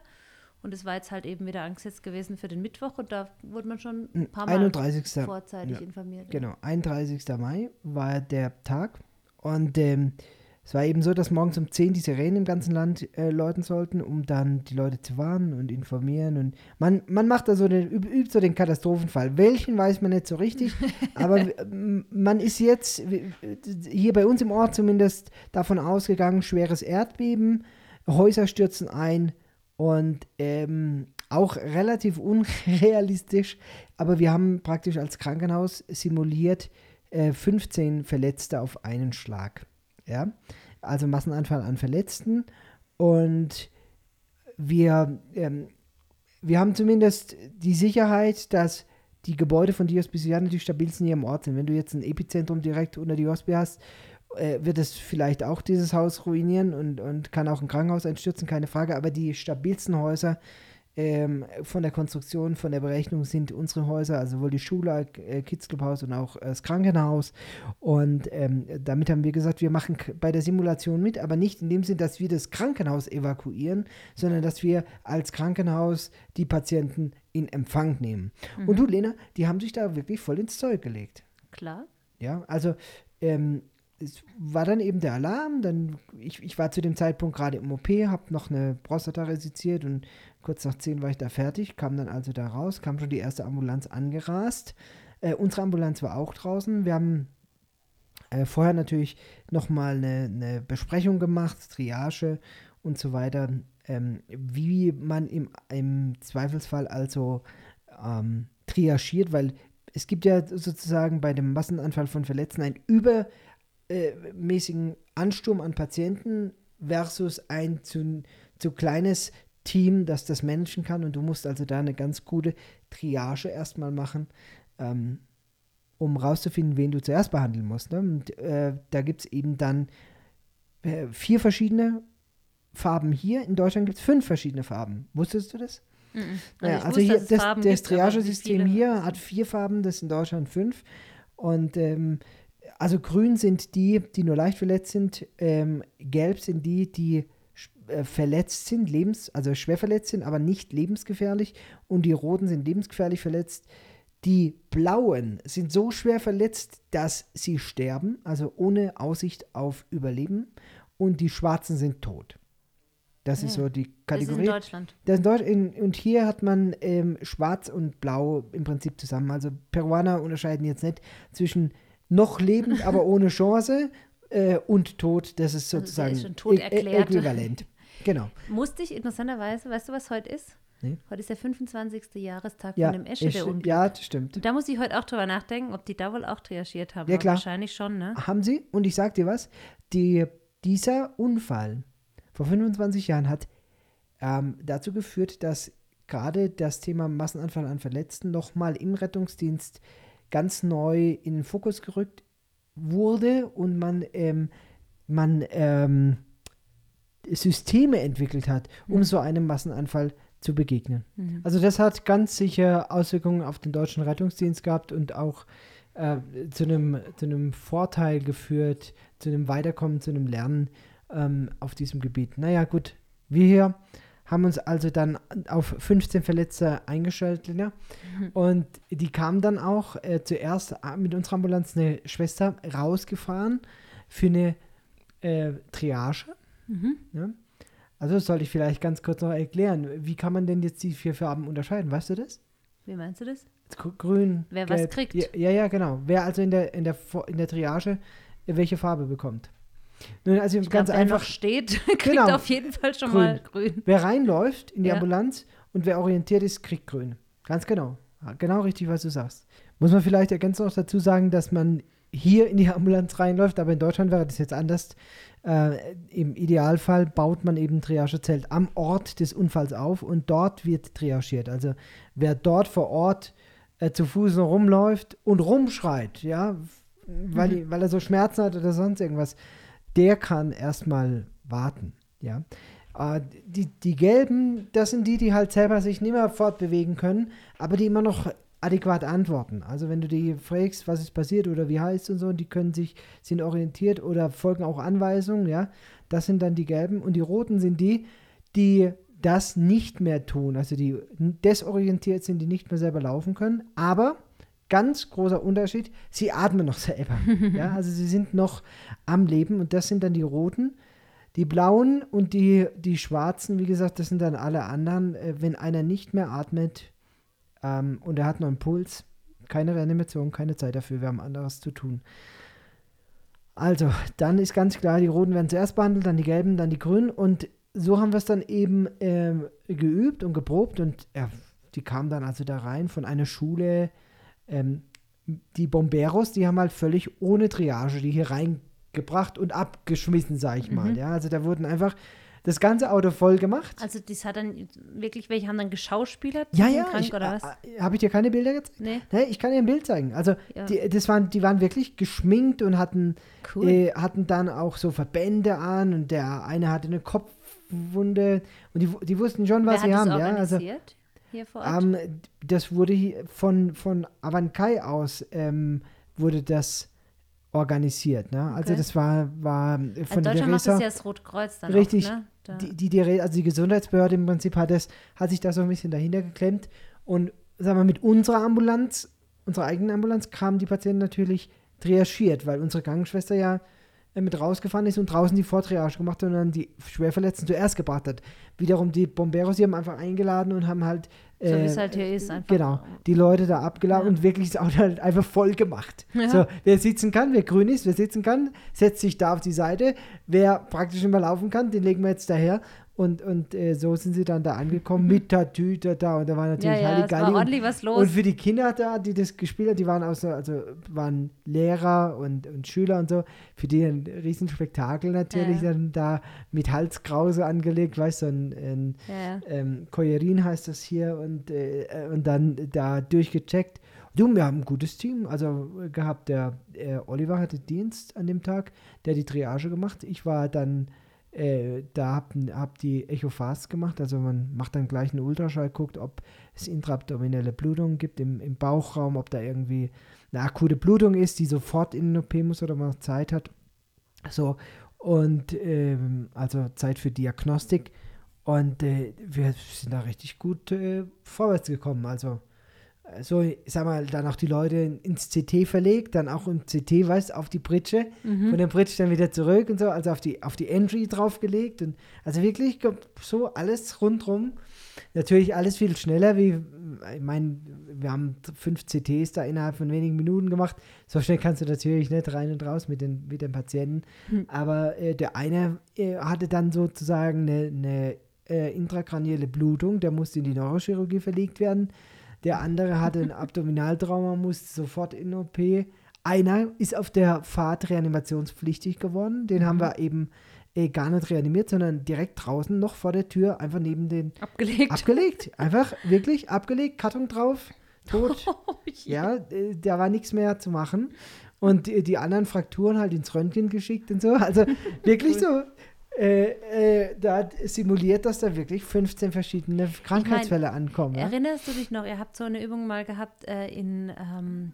Und es war jetzt halt eben wieder angesetzt gewesen für den Mittwoch und da wurde man schon ein paar Mal 31. vorzeitig ja. informiert. Genau, 31. Mai war der Tag und ähm, Es war eben so, dass morgens um 10 die Sirenen im ganzen Land äh, läuten sollten, um dann die Leute zu warnen und informieren. Und man, man macht da so den, übt so den Katastrophenfall. Welchen weiß man nicht so richtig, aber man ist jetzt hier bei uns im Ort zumindest davon ausgegangen, schweres Erdbeben, Häuser stürzen ein und ähm, auch relativ unrealistisch, aber wir haben praktisch als Krankenhaus simuliert äh, 15 Verletzte auf einen Schlag. Ja? Also Massenanfall an Verletzten. Und wir, ähm, wir haben zumindest die Sicherheit, dass die Gebäude von Diospiciane die stabilsten hier im Ort sind. Wenn du jetzt ein Epizentrum direkt unter Diospi hast, äh, wird es vielleicht auch dieses Haus ruinieren und, und kann auch ein Krankenhaus einstürzen, keine Frage. Aber die stabilsten Häuser ähm, von der Konstruktion, von der Berechnung sind unsere Häuser, also sowohl die Schule, äh, Kids Club und auch äh, das Krankenhaus. Und ähm, damit haben wir gesagt, wir machen bei der Simulation mit, aber nicht in dem Sinn, dass wir das Krankenhaus evakuieren, sondern dass wir als Krankenhaus die Patienten in Empfang nehmen. Mhm. Und du, Lena, die haben sich da wirklich voll ins Zeug gelegt. Klar. Ja, also ähm, es war dann eben der Alarm. Dann, ich, ich war zu dem Zeitpunkt gerade im OP, habe noch eine Prostata resiziert und kurz nach zehn war ich da fertig, kam dann also da raus, kam schon die erste Ambulanz angerast. Äh, unsere Ambulanz war auch draußen. Wir haben äh, vorher natürlich nochmal eine, eine Besprechung gemacht, Triage und so weiter, ähm, wie man im, im Zweifelsfall also ähm, triagiert, weil es gibt ja sozusagen bei dem Massenanfall von Verletzten einen über äh, mäßigen Ansturm an Patienten versus ein zu, zu kleines Team, das das managen kann. Und du musst also da eine ganz gute Triage erstmal machen, ähm, um rauszufinden, wen du zuerst behandeln musst. Ne? Und äh, da gibt es eben dann äh, vier verschiedene Farben hier. In Deutschland gibt es fünf verschiedene Farben. Wusstest du das? Mhm. Also, ja, also hier, das, das Triagesystem hier hat vier Farben, das in Deutschland fünf. Und ähm, also grün sind die, die nur leicht verletzt sind, ähm, gelb sind die, die äh, verletzt sind, lebens, also schwer verletzt sind, aber nicht lebensgefährlich und die roten sind lebensgefährlich verletzt. Die blauen sind so schwer verletzt, dass sie sterben, also ohne Aussicht auf Überleben und die schwarzen sind tot. Das ja. ist so die Kategorie. Das ist in Deutschland. Das in Deutsch, in, und hier hat man ähm, schwarz und blau im Prinzip zusammen. Also Peruaner unterscheiden jetzt nicht zwischen noch lebend, aber ohne Chance äh, und tot, das ist sozusagen also ist schon äquivalent. Genau. Musste ich interessanterweise, weißt du, was heute ist? Nee. Heute ist der 25. Jahrestag ja, von dem Esche der Unglück. Ja, das stimmt. Und da muss ich heute auch drüber nachdenken, ob die da wohl auch triagiert haben. Ja, klar. Wahrscheinlich schon, ne? Haben sie. Und ich sag dir was, die, dieser Unfall vor 25 Jahren hat ähm, dazu geführt, dass gerade das Thema Massenanfall an Verletzten nochmal im Rettungsdienst ganz neu in den Fokus gerückt wurde und man, ähm, man ähm, Systeme entwickelt hat, um mhm. so einem Massenanfall zu begegnen. Mhm. Also das hat ganz sicher Auswirkungen auf den deutschen Rettungsdienst gehabt und auch äh, zu, einem, zu einem Vorteil geführt, zu einem Weiterkommen, zu einem Lernen ähm, auf diesem Gebiet. Naja, gut, wir hier haben uns also dann auf 15 Verletzte eingestellt, Lina. Mhm. Und die kamen dann auch äh, zuerst äh, mit unserer Ambulanz eine Schwester rausgefahren für eine äh, Triage. Mhm. Ja? Also das sollte ich vielleicht ganz kurz noch erklären. Wie kann man denn jetzt die vier Farben unterscheiden? Weißt du das? Wie meinst du das? Grün. Wer gelb. was kriegt. Ja, ja, genau. Wer also in der, in der, in der Triage welche Farbe bekommt. Nun, also ich ganz glaub, einfach steht, kriegt genau, auf jeden Fall schon grün. mal grün. Wer reinläuft in die ja. Ambulanz und wer orientiert ist, kriegt grün. Ganz genau. Genau richtig, was du sagst. Muss man vielleicht ergänzend noch dazu sagen, dass man hier in die Ambulanz reinläuft, aber in Deutschland wäre das jetzt anders. Äh, Im Idealfall baut man eben ein Triagezelt am Ort des Unfalls auf und dort wird triagiert. Also wer dort vor Ort äh, zu Fuß rumläuft und rumschreit, ja, weil, mhm. weil er so Schmerzen hat oder sonst irgendwas, der kann erstmal warten. Ja. Äh, die, die gelben, das sind die, die halt selber sich nicht mehr fortbewegen können, aber die immer noch adäquat antworten. Also wenn du die fragst, was ist passiert oder wie heißt und so, die können sich, sind orientiert oder folgen auch Anweisungen, ja. Das sind dann die gelben. Und die roten sind die, die das nicht mehr tun, also die desorientiert sind, die nicht mehr selber laufen können, aber ganz großer Unterschied, sie atmen noch selber. ja, also sie sind noch am Leben und das sind dann die roten. Die blauen und die, die schwarzen, wie gesagt, das sind dann alle anderen. Äh, wenn einer nicht mehr atmet ähm, und er hat noch einen Puls, keine Reanimation, keine Zeit dafür, wir haben anderes zu tun. Also, dann ist ganz klar, die roten werden zuerst behandelt, dann die gelben, dann die grünen und so haben wir es dann eben ähm, geübt und geprobt und ja, die kamen dann also da rein von einer Schule. Ähm, die Bomberos, die haben halt völlig ohne Triage die hier reingebracht und abgeschmissen, sag ich mal. Mhm. Ja, also da wurden einfach das ganze Auto voll gemacht. Also das hat dann wirklich, welche haben dann geschauspielert? ja, ja. Krank Ich, oder was? äh, Habe ich dir keine Bilder gezeigt? Nee, Nee, ich kann dir ein Bild zeigen. Also Ja. die, das waren, die waren wirklich geschminkt und hatten, cool. äh, hatten dann auch so Verbände an und der eine hatte eine Kopfwunde und die, die wussten schon, was Wer sie haben. Ja? Also, hier vor Ort? ähm, das wurde hier von, von Avankai aus ähm, wurde das organisiert. Ne? Also Okay. das war, war also von der Deutschland macht Theresa. das ja das Rotkreuz dann Richtig. Auch, ne? da. die, die, also die Gesundheitsbehörde im Prinzip hat, das, hat sich da so ein bisschen dahinter geklemmt. Und sagen wir, mit unserer Ambulanz, unserer eigenen Ambulanz, kamen die Patienten natürlich triagiert, weil unsere Krankenschwester ja mit rausgefahren ist und draußen die Vortriage gemacht hat und dann die Schwerverletzten zuerst gebracht hat. Wiederum die Bomberos, die haben einfach eingeladen und haben halt so wie äh, es halt hier ist. Einfach. Genau, die Leute da abgeladen Ja. und wirklich das Auto halt einfach voll gemacht. Ja. So, wer sitzen kann, wer grün ist, wer sitzen kann, setzt sich da auf die Seite. Wer praktisch immer laufen kann, den legen wir jetzt daher. Und, und äh, so sind sie dann da angekommen mit Tatüte da und da war Ja, natürlich ja, es war ordentlich was los. und für die Kinder da, die das gespielt haben, die waren auch so, also waren Lehrer und, und Schüler und so, für die ein Riesenspektakel natürlich, Ja. dann da mit Halskrause angelegt, weißt du, so ein, ein ja, ja. ähm, Koyerin heißt das hier und, äh, und dann da durchgecheckt. Du, wir haben ein gutes Team, also äh, gehabt. Der äh, Oliver hatte Dienst an dem Tag, der die Triage gemacht. Ich war dann äh, da, hab, hab die Echo-Fast gemacht, also man macht dann gleich einen Ultraschall, guckt, ob es intraabdominelle Blutung gibt im, im Bauchraum, ob da irgendwie eine akute Blutung ist, die sofort in den OP muss oder man Zeit hat. So, und ähm, also Zeit für Diagnostik. Und äh, wir sind da richtig gut äh, vorwärts gekommen. Also, so, ich sag mal, dann auch die Leute ins CT verlegt, dann auch im CT, weißt auf die Pritsche, Mhm. von der Pritsche dann wieder zurück und so, also auf die, auf die Entry draufgelegt. Und also wirklich so alles rundrum. Natürlich alles viel schneller, wie, ich meine, wir haben fünf CTs da innerhalb von wenigen Minuten gemacht. So schnell kannst du natürlich nicht rein und raus mit den, mit den Patienten. Hm. Aber äh, der eine äh, hatte dann sozusagen eine, eine äh, intrakranielle Blutung, der musste in die Neurochirurgie verlegt werden. Der andere hatte ein Abdominaltrauma, musste sofort in OP. Einer ist auf der Fahrt reanimationspflichtig geworden. Den haben wir eben äh, gar nicht reanimiert, sondern direkt draußen noch vor der Tür einfach neben den Abgelegt. abgelegt. Einfach wirklich abgelegt, Karton drauf, tot. Oh. Ja, äh, da war nichts mehr zu machen. Und die, die anderen Frakturen halt ins Röntgen geschickt und so. Also wirklich so. Äh, äh, da simuliert, dass da wirklich 15 verschiedene Krankheitsfälle ankommen. Ja? Erinnerst du dich noch, ihr habt so eine Übung mal gehabt äh, in, ähm,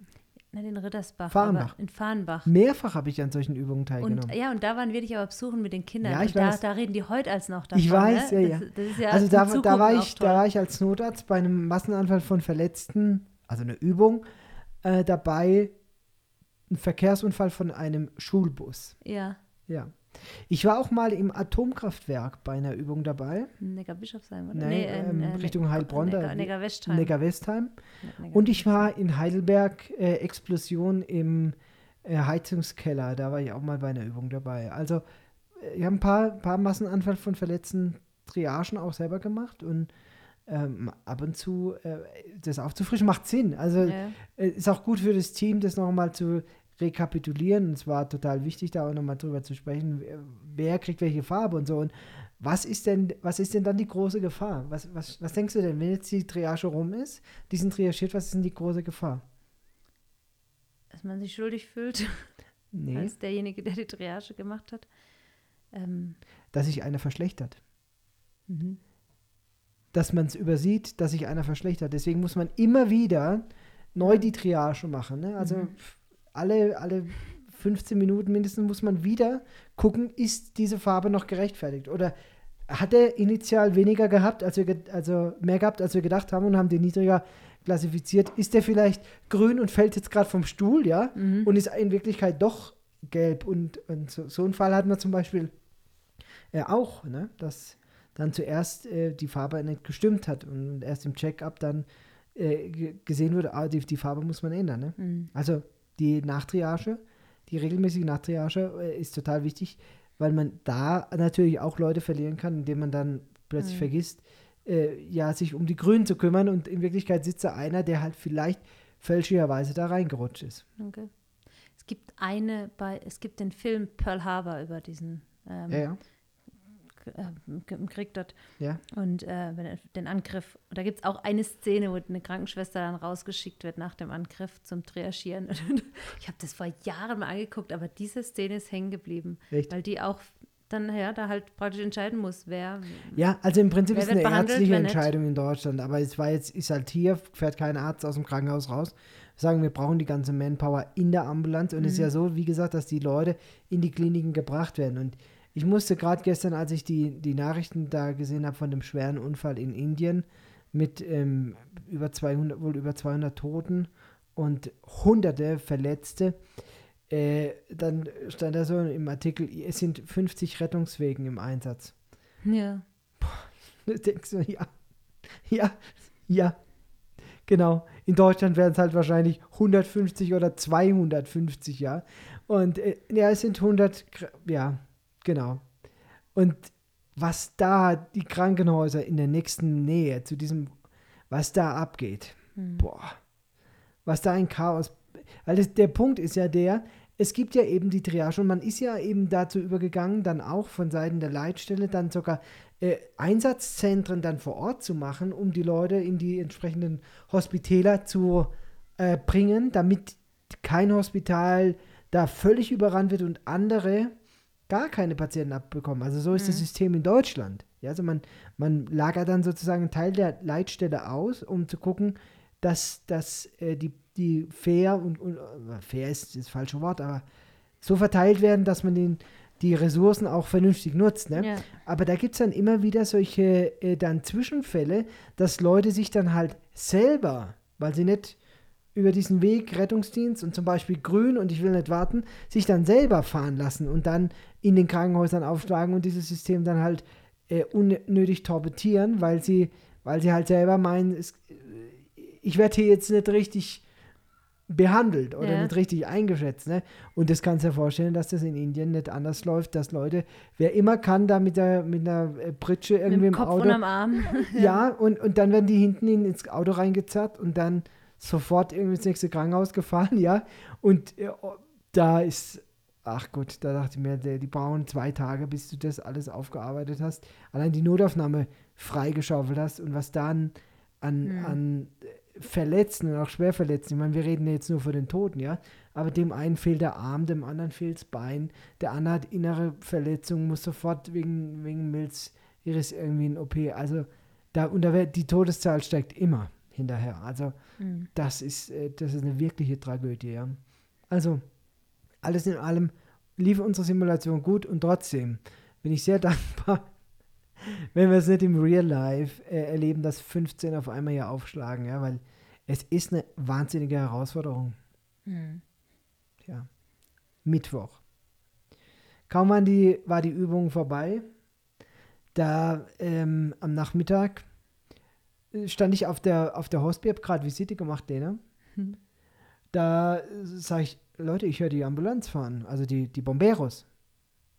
nicht in Rittersbach, Fahrenbach. in Fahrenbach. Mehrfach habe ich an solchen Übungen teilgenommen. Und, ja, und da waren wir dich aber besuchen mit den Kindern. Ja, ich und da, weiß. da reden die heute als noch davon. Ich weiß, ne? ja, das, ja. Das ist ja also da, da, war ich, da war ich als Notarzt bei einem Massenanfall von Verletzten, also eine Übung, äh, dabei, ein Verkehrsunfall von einem Schulbus. Ja, Ja. Ich war auch mal im Atomkraftwerk bei einer Übung dabei, Neckar-Bischofsheim, oder? Nein, äh, ähm, äh, Richtung Heilbronn, Neckar-Westheim. Neckar-Westheim. Neckar- Und ich war in Heidelberg, äh, Explosion im äh, Heizungskeller. Da war ich auch mal bei einer Übung dabei. Also, äh, ich habe ein paar, paar Massenanfall von verletzten Triagen auch selber gemacht und ähm, ab und zu äh, das aufzufrischen macht Sinn. Also, Ja. äh, ist auch gut für das Team, das nochmal zu rekapitulieren. Es war total wichtig, da auch nochmal drüber zu sprechen, wer, wer kriegt welche Farbe und so. Und was ist denn, was ist denn dann die große Gefahr? Was, was, was denkst du denn, wenn jetzt die Triage rum ist, die sind triagiert, was ist denn die große Gefahr? Dass man sich schuldig fühlt, Nee, als derjenige, der die Triage gemacht hat. Ähm, dass sich einer verschlechtert. mhm. Dass man es übersieht, dass sich einer verschlechtert. Deswegen muss man immer wieder neu die Triage machen. Ne? Also Mhm. Alle, alle 15 Minuten mindestens muss man wieder gucken, ist diese Farbe noch gerechtfertigt? Oder hat er initial weniger gehabt, als wir, also mehr gehabt, als wir gedacht haben und haben den niedriger klassifiziert, ist der vielleicht grün und fällt jetzt gerade vom Stuhl, ja, Mhm. und ist in Wirklichkeit doch gelb. Und, und so, so einen Fall hatten wir zum Beispiel äh, auch, ne, dass dann zuerst äh, die Farbe nicht gestimmt hat und erst im Check-up dann äh, ge- gesehen wurde, ah, die, die Farbe muss man ändern. Ne? Mhm. Also die Nachtriage, die regelmäßige Nachtriage äh, ist total wichtig, weil man da natürlich auch Leute verlieren kann, indem man dann plötzlich Mhm. vergisst, äh, ja, sich um die Grünen zu kümmern und in Wirklichkeit sitzt da einer, der halt vielleicht fälschlicherweise da reingerutscht ist. Okay. Es gibt eine bei, es gibt den Film Pearl Harbor über diesen ähm, Ja, ja. K- äh, dort Ja. und äh, wenn er- den Angriff. Und da gibt es auch eine Szene, wo eine Krankenschwester dann rausgeschickt wird nach dem Angriff zum Triagieren. Ich habe das vor Jahren mal angeguckt, aber diese Szene ist hängen geblieben, Echt? weil die auch dann ja da halt praktisch entscheiden muss, wer. Ja, also im Prinzip ist es eine ärztliche? Entscheidung in Deutschland, aber es war jetzt, ist halt hier, fährt kein Arzt aus dem Krankenhaus raus, sagen, wir brauchen die ganze Manpower in der Ambulanz und es ist Mhm. ja so, wie gesagt, dass die Leute in die Kliniken gebracht werden und ich musste gerade gestern, als ich die, die Nachrichten da gesehen habe von dem schweren Unfall in Indien mit ähm, über 200, wohl über 200 Toten und hunderte Verletzte, äh, dann stand da so im Artikel, es sind 50 Rettungswegen im Einsatz. Ja. Du denkst so, ja, ja, ja, genau. In Deutschland wären es halt wahrscheinlich 150 oder 250, ja. Und äh, ja, es sind 100, Kr- ja, genau. Und was da die Krankenhäuser in der nächsten Nähe zu diesem, was da abgeht, Hm. boah, was da ein Chaos. Weil das, der Punkt ist ja der, es gibt ja eben die Triage und man ist ja eben dazu übergegangen, dann auch von Seiten der Leitstelle dann sogar äh, Einsatzzentren dann vor Ort zu machen, um die Leute in die entsprechenden Hospitäler zu äh, bringen, damit kein Hospital da völlig überrannt wird und andere gar keine Patienten abbekommen. Also so ist das Mhm. System in Deutschland. Ja, also man, man lagert dann sozusagen einen Teil der Leitstelle aus, um zu gucken, dass, dass äh, die, die fair und, und äh, fair ist das falsche Wort, aber so verteilt werden, dass man den, die Ressourcen auch vernünftig nutzt. Ne? Ja. Aber da gibt es dann immer wieder solche äh, dann Zwischenfälle, dass Leute sich dann halt selber, weil sie nicht über diesen Weg Rettungsdienst und zum Beispiel grün und ich will nicht warten, sich dann selber fahren lassen und dann in den Krankenhäusern aufschlagen und dieses System dann halt äh, unnötig torpedieren, weil sie, weil sie halt selber meinen, es, ich werde hier jetzt nicht richtig behandelt oder Ja. nicht richtig eingeschätzt. Ne? Und das kannst du dir vorstellen, dass das in Indien nicht anders läuft, dass Leute, wer immer kann, da mit, der, mit einer äh, Pritsche Mit irgendwie dem im Kopf Auto unterm Arm. ja, und, und dann werden die hinten in, ins Auto reingezerrt und dann sofort irgendwie ins nächste Krankenhaus gefahren, ja. Und äh, da ist, ach gut, da dachte ich mir, der, die brauchen zwei Tage, bis du das alles aufgearbeitet hast. Allein die Notaufnahme freigeschaufelt hast und was dann an, Mhm. an Verletzten und auch Schwerverletzten, ich meine, wir reden jetzt nur für den Toten, ja, aber dem einen fehlt der Arm, dem anderen fehlt das Bein, der andere hat innere Verletzungen, muss sofort wegen, wegen Milz Iris irgendwie in OP. Also da, und da wird, die Todeszahl steigt immer hinterher. Also Hm. das ist, äh, das ist eine wirkliche Tragödie, ja. Also alles in allem lief unsere Simulation gut und trotzdem bin ich sehr dankbar, wenn wir es nicht im Real Life äh, erleben, dass 15 auf einmal hier aufschlagen, ja, weil es ist eine wahnsinnige Herausforderung. Hm. Ja. Mittwoch. Kaum waren die, war die Übung vorbei. Da ähm, am Nachmittag stand ich auf der, auf der Hospi, hab gerade Visite gemacht, Lena. Hm. Da sage ich, Leute, ich höre die Ambulanz fahren, also die, die Bomberos.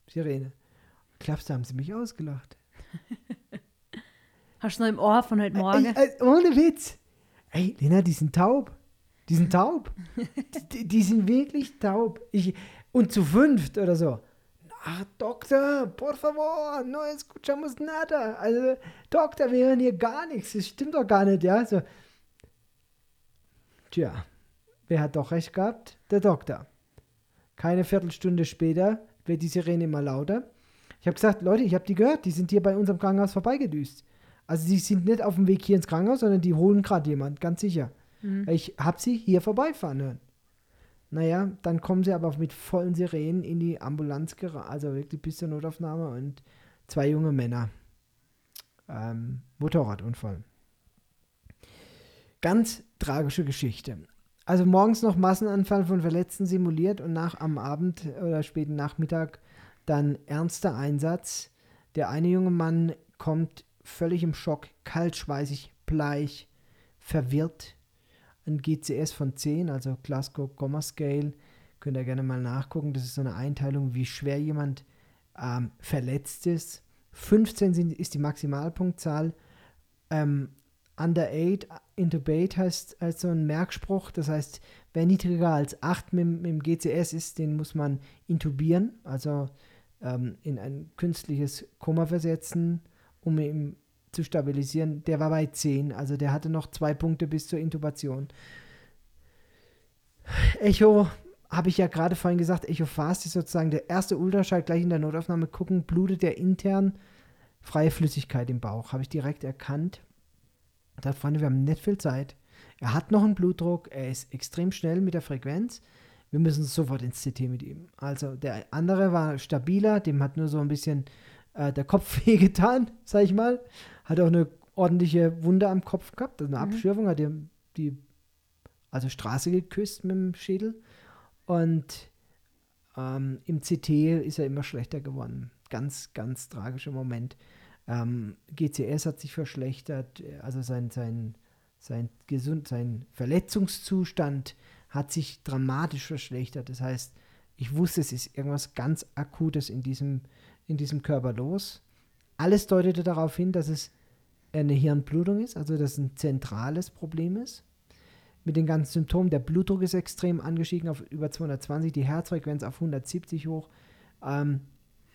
Sirene. Klappst, da haben sie mich ausgelacht. Hast du noch im Ohr von heute Morgen? Ey, ey, ohne Witz. Ey, Lena, die sind taub. Die sind taub. die, die sind wirklich taub. Ich, und zu fünft oder so. Ach, Doktor, por favor, no escuchamos nada. Also, Doktor, wir hören hier gar nichts. Das stimmt doch gar nicht, ja? So. Tja, wer hat doch recht gehabt? Der Doktor. Keine Viertelstunde später wird die Sirene immer lauter. Ich habe gesagt, Leute, ich habe die gehört, die sind hier bei unserem Krankenhaus vorbeigedüst. Also die sind nicht auf dem Weg hier ins Krankenhaus, sondern die holen gerade jemand, ganz sicher. Hm. Ich habe sie hier vorbeifahren hören. Naja, dann kommen sie aber mit vollen Sirenen in die Ambulanz, also wirklich bis zur Notaufnahme und zwei junge Männer. Ähm, Motorradunfall. Ganz tragische Geschichte. Also morgens noch Massenanfall von Verletzten simuliert und nach am Abend oder späten Nachmittag dann ernster Einsatz. Der eine junge Mann kommt völlig im Schock, kaltschweißig, bleich, verwirrt. Ein GCS von 10, also Glasgow Coma Scale. Könnt ihr gerne mal nachgucken. Das ist so eine Einteilung, wie schwer jemand ähm, verletzt ist. 15 sind, ist die Maximalpunktzahl. Ähm, Under 8 intubate heißt also ein Merkspruch. Das heißt, wer niedriger als 8 mit, mit dem GCS ist, den muss man intubieren, also ähm, in ein künstliches Koma versetzen, um ihn zu stabilisieren. Der war bei 10, also der hatte noch zwei Punkte bis zur Intubation. Echo habe ich ja gerade vorhin gesagt, Echo Fast ist sozusagen der erste Ultraschall gleich in der Notaufnahme gucken, blutet der intern freie Flüssigkeit im Bauch. Habe ich direkt erkannt. Da Freunde, wir haben nicht viel Zeit. Er hat noch einen Blutdruck, er ist extrem schnell mit der Frequenz. Wir müssen sofort ins CT mit ihm. Also der andere war stabiler, dem hat nur so ein bisschen äh, der Kopf wehgetan, sag ich mal. Hat auch eine ordentliche Wunde am Kopf gehabt, also eine mhm. Abschürfung, hat die, die also Straße geküsst mit dem Schädel. Und ähm, im CT ist er immer schlechter geworden. Ganz, ganz tragischer Moment. Ähm, GCS hat sich verschlechtert, also sein, sein, sein, Gesund, sein Verletzungszustand hat sich dramatisch verschlechtert. Das heißt, ich wusste, es ist irgendwas ganz Akutes in diesem, in diesem Körper los. Alles deutete darauf hin, dass es eine Hirnblutung ist, also dass es ein zentrales Problem ist. Mit den ganzen Symptomen, der Blutdruck ist extrem angestiegen auf über 220, die Herzfrequenz auf 170 hoch. Ähm,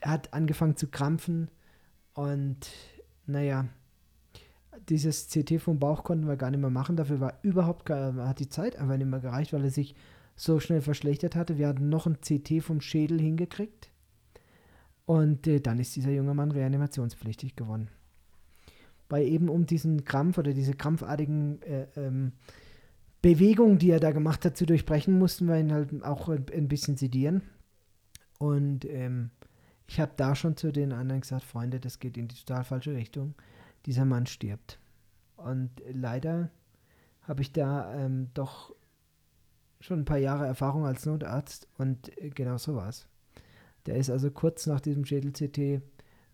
er hat angefangen zu krampfen, und naja, dieses CT vom Bauch konnten wir gar nicht mehr machen. Dafür war überhaupt hat die Zeit einfach nicht mehr gereicht, weil er sich so schnell verschlechtert hatte. Wir hatten noch ein CT vom Schädel hingekriegt. Und äh, dann ist dieser junge Mann reanimationspflichtig geworden. Weil eben um diesen Krampf oder diese krampfartigen äh, ähm, Bewegungen, die er da gemacht hat, zu durchbrechen, mussten wir ihn halt auch ein bisschen sedieren. Und ähm, ich habe da schon zu den anderen gesagt, Freunde, das geht in die total falsche Richtung. Dieser Mann stirbt. Und leider habe ich da ähm, doch schon ein paar Jahre Erfahrung als Notarzt und äh, genau so war es. Der ist also kurz nach diesem Schädel-CT äh,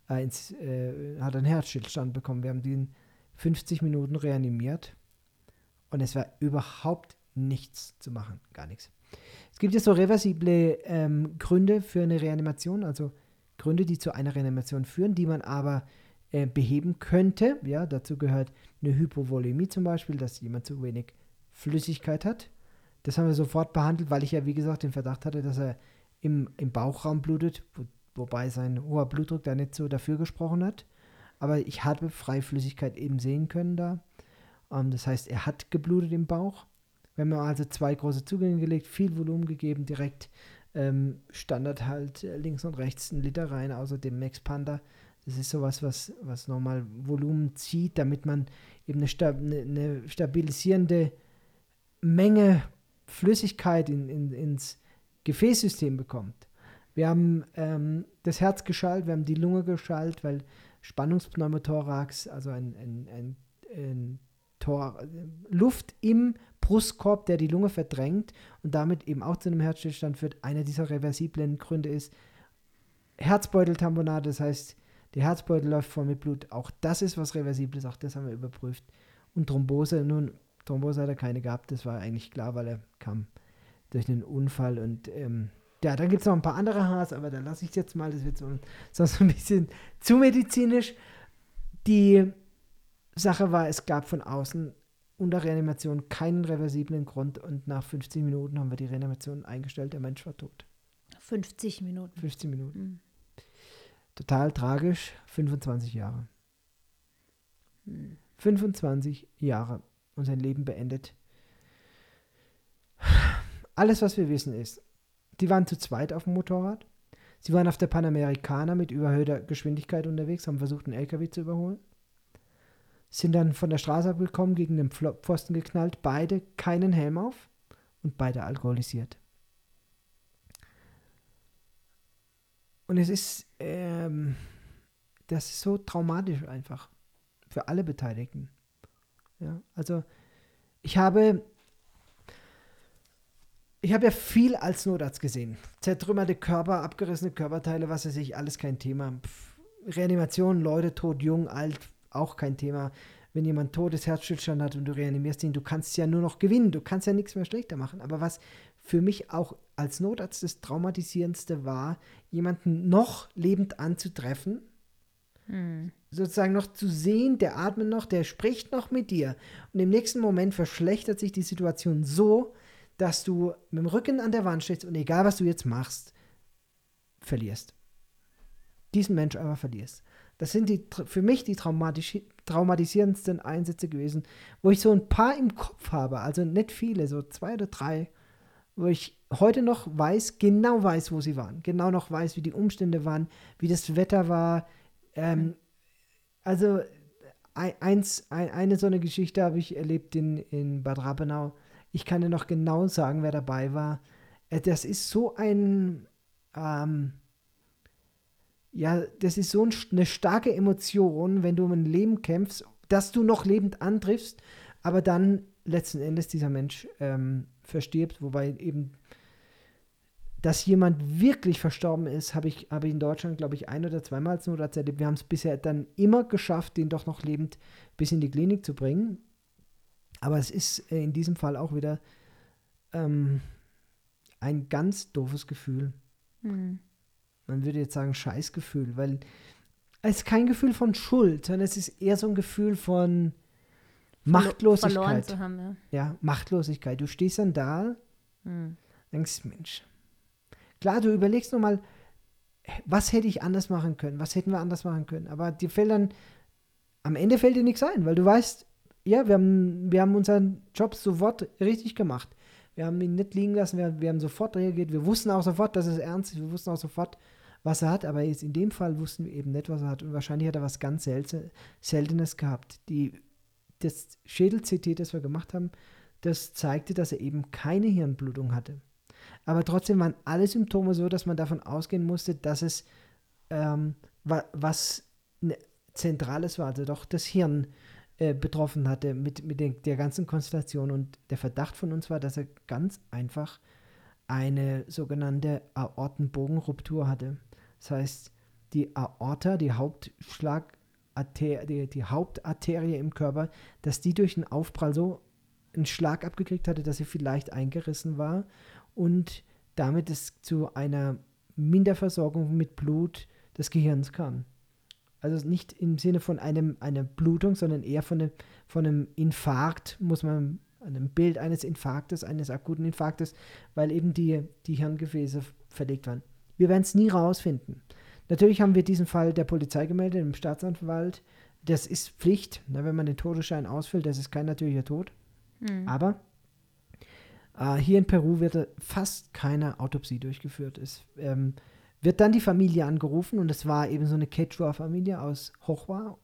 äh, hat einen Herzstillstand bekommen. Wir haben den 50 Minuten reanimiert und es war überhaupt nichts zu machen, gar nichts. Es gibt jetzt so reversible ähm, Gründe für eine Reanimation, also Gründe, die zu einer Reanimation führen, die man aber äh, beheben könnte. Ja, dazu gehört eine Hypovolemie zum Beispiel, dass jemand zu wenig Flüssigkeit hat. Das haben wir sofort behandelt, weil ich ja, wie gesagt, den Verdacht hatte, dass er im, im Bauchraum blutet, wo, wobei sein hoher Blutdruck da nicht so dafür gesprochen hat. Aber ich habe Freiflüssigkeit eben sehen können da. Ähm, das heißt, er hat geblutet im Bauch. Wir haben also zwei große Zugänge gelegt, viel Volumen gegeben, direkt ähm, Standard halt äh, links und rechts ein Liter rein, außer dem Max Panda. Das ist sowas, was, was nochmal Volumen zieht, damit man eben eine, Stab eine, eine stabilisierende Menge Flüssigkeit in, in, ins Gefäßsystem bekommt. Wir haben ähm, das Herz geschaltet, wir haben die Lunge geschaltet, weil Spannungspneumothorax, also ein, ein, ein, ein Tor, Luft im Brustkorb, der die Lunge verdrängt und damit eben auch zu einem Herzstillstand führt. Einer dieser reversiblen Gründe ist Herzbeuteltamponade, das heißt, der Herzbeutel läuft voll mit Blut. Auch das ist was Reversibles, auch das haben wir überprüft. Und Thrombose, nun, Thrombose hat er keine gehabt, das war eigentlich klar, weil er kam durch einen Unfall und ähm, ja, dann gibt es noch ein paar andere Haars, aber da lasse ich es jetzt mal, das wird so, sonst ein bisschen zu medizinisch. Die Sache war, es gab von außen unter Reanimation keinen reversiblen Grund und nach 50 Minuten haben wir die Reanimation eingestellt. Der Mensch war tot. 50 Minuten. 50 Minuten. Mhm. Total tragisch. 25 Jahre. Mhm. 25 Jahre und sein Leben beendet. Alles, was wir wissen, ist, die waren zu zweit auf dem Motorrad. Sie waren auf der Panamericana mit überhöhter Geschwindigkeit unterwegs, haben versucht, einen LKW zu überholen sind dann von der Straße abgekommen, gegen den Pfosten geknallt, beide keinen Helm auf und beide alkoholisiert. Und es ist, ähm, das ist so traumatisch einfach für alle Beteiligten. Ja, also ich habe ich habe ja viel als Notarzt gesehen. Zertrümmerte Körper, abgerissene Körperteile, was weiß ich, alles kein Thema. Pff, Reanimation, Leute tot, jung, alt, auch kein Thema. Wenn jemand totes Herzstillstand hat und du reanimierst ihn, du kannst ja nur noch gewinnen, du kannst ja nichts mehr schlechter machen. Aber was für mich auch als Notarzt das Traumatisierendste war, jemanden noch lebend anzutreffen, hm. sozusagen noch zu sehen, der atmet noch, der spricht noch mit dir. Und im nächsten Moment verschlechtert sich die Situation so, dass du mit dem Rücken an der Wand stehst und egal was du jetzt machst, verlierst. Diesen Mensch aber verlierst. Das sind die, für mich die traumatisch, traumatisierendsten Einsätze gewesen, wo ich so ein paar im Kopf habe, also nicht viele, so zwei oder drei, wo ich heute noch weiß, genau weiß, wo sie waren, genau noch weiß, wie die Umstände waren, wie das Wetter war. Ähm, also eins, ein, eine so eine Geschichte habe ich erlebt in, in Bad Rappenau ich kann dir noch genau sagen, wer dabei war. Äh, das ist so ein, ähm, ja, das ist so eine starke Emotion, wenn du um ein Leben kämpfst, dass du noch lebend antriffst, aber dann letzten Endes dieser Mensch ähm, verstirbt, wobei eben, dass jemand wirklich verstorben ist, habe ich, hab ich in Deutschland, glaube ich, ein oder zweimal als Notarzt erlebt. Wir haben es bisher dann immer geschafft, den doch noch lebend bis in die Klinik zu bringen. Aber es ist äh, in diesem Fall auch wieder ähm, ein ganz doofes Gefühl. Mhm. Man würde jetzt sagen Scheißgefühl, weil es ist kein Gefühl von Schuld, sondern es ist eher so ein Gefühl von Machtlosigkeit. Verloren zu haben, ja. ja, Machtlosigkeit. Du stehst dann da, mhm. denkst, Mensch. Klar, du überlegst nochmal, was hätte ich anders machen können, was hätten wir anders machen können. Aber dir fällt dann, am Ende fällt dir nichts ein, weil du weißt, ja, wir haben, wir haben unseren Job sofort richtig gemacht. Wir haben ihn nicht liegen lassen, wir, wir haben sofort reagiert. Wir wussten auch sofort, dass es ernst ist. Wir wussten auch sofort, was er hat. Aber jetzt in dem Fall wussten wir eben nicht, was er hat. Und wahrscheinlich hat er was ganz Seltenes gehabt. Die, das Schädel-CT, das wir gemacht haben, das zeigte, dass er eben keine Hirnblutung hatte. Aber trotzdem waren alle Symptome so, dass man davon ausgehen musste, dass es ähm, was ne, Zentrales war, also doch das Hirn äh, betroffen hatte mit, mit den, der ganzen Konstellation. Und der Verdacht von uns war, dass er ganz einfach eine sogenannte Aortenbogenruptur hatte. Das heißt, die Aorta, die Hauptschlagarterie, die, die Hauptarterie im Körper, dass die durch einen Aufprall so einen Schlag abgekriegt hatte, dass sie vielleicht eingerissen war und damit es zu einer Minderversorgung mit Blut des Gehirns kam. Also nicht im Sinne von einem, einer Blutung, sondern eher von einem, von einem Infarkt, muss man, einem Bild eines Infarktes, eines akuten Infarktes, weil eben die, die Hirngefäße verlegt waren. Wir werden es nie rausfinden. Natürlich haben wir diesen Fall der Polizei gemeldet, im Staatsanwalt. Das ist Pflicht, ne, wenn man den Todesschein ausfüllt, das ist kein natürlicher Tod. Mhm. Aber äh, hier in Peru wird fast keine Autopsie durchgeführt. Es, ähm, wird dann die Familie angerufen und es war eben so eine Quechua-Familie aus Hochwa,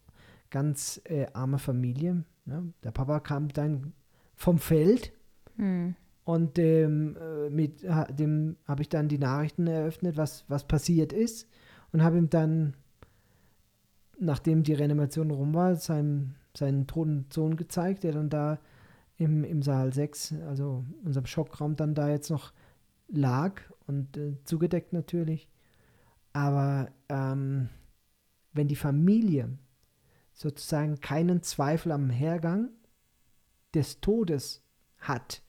ganz äh, arme Familie. Ne? Der Papa kam dann vom Feld hm. und ähm, mit dem habe ich dann die Nachrichten eröffnet, was, was passiert ist und habe ihm dann, nachdem die Reanimation rum war, seinem, seinen toten Sohn gezeigt, der dann da im, im Saal 6, also unserem Schockraum, dann da jetzt noch lag und äh, zugedeckt natürlich. Aber ähm, wenn die Familie sozusagen keinen Zweifel am Hergang des Todes hat,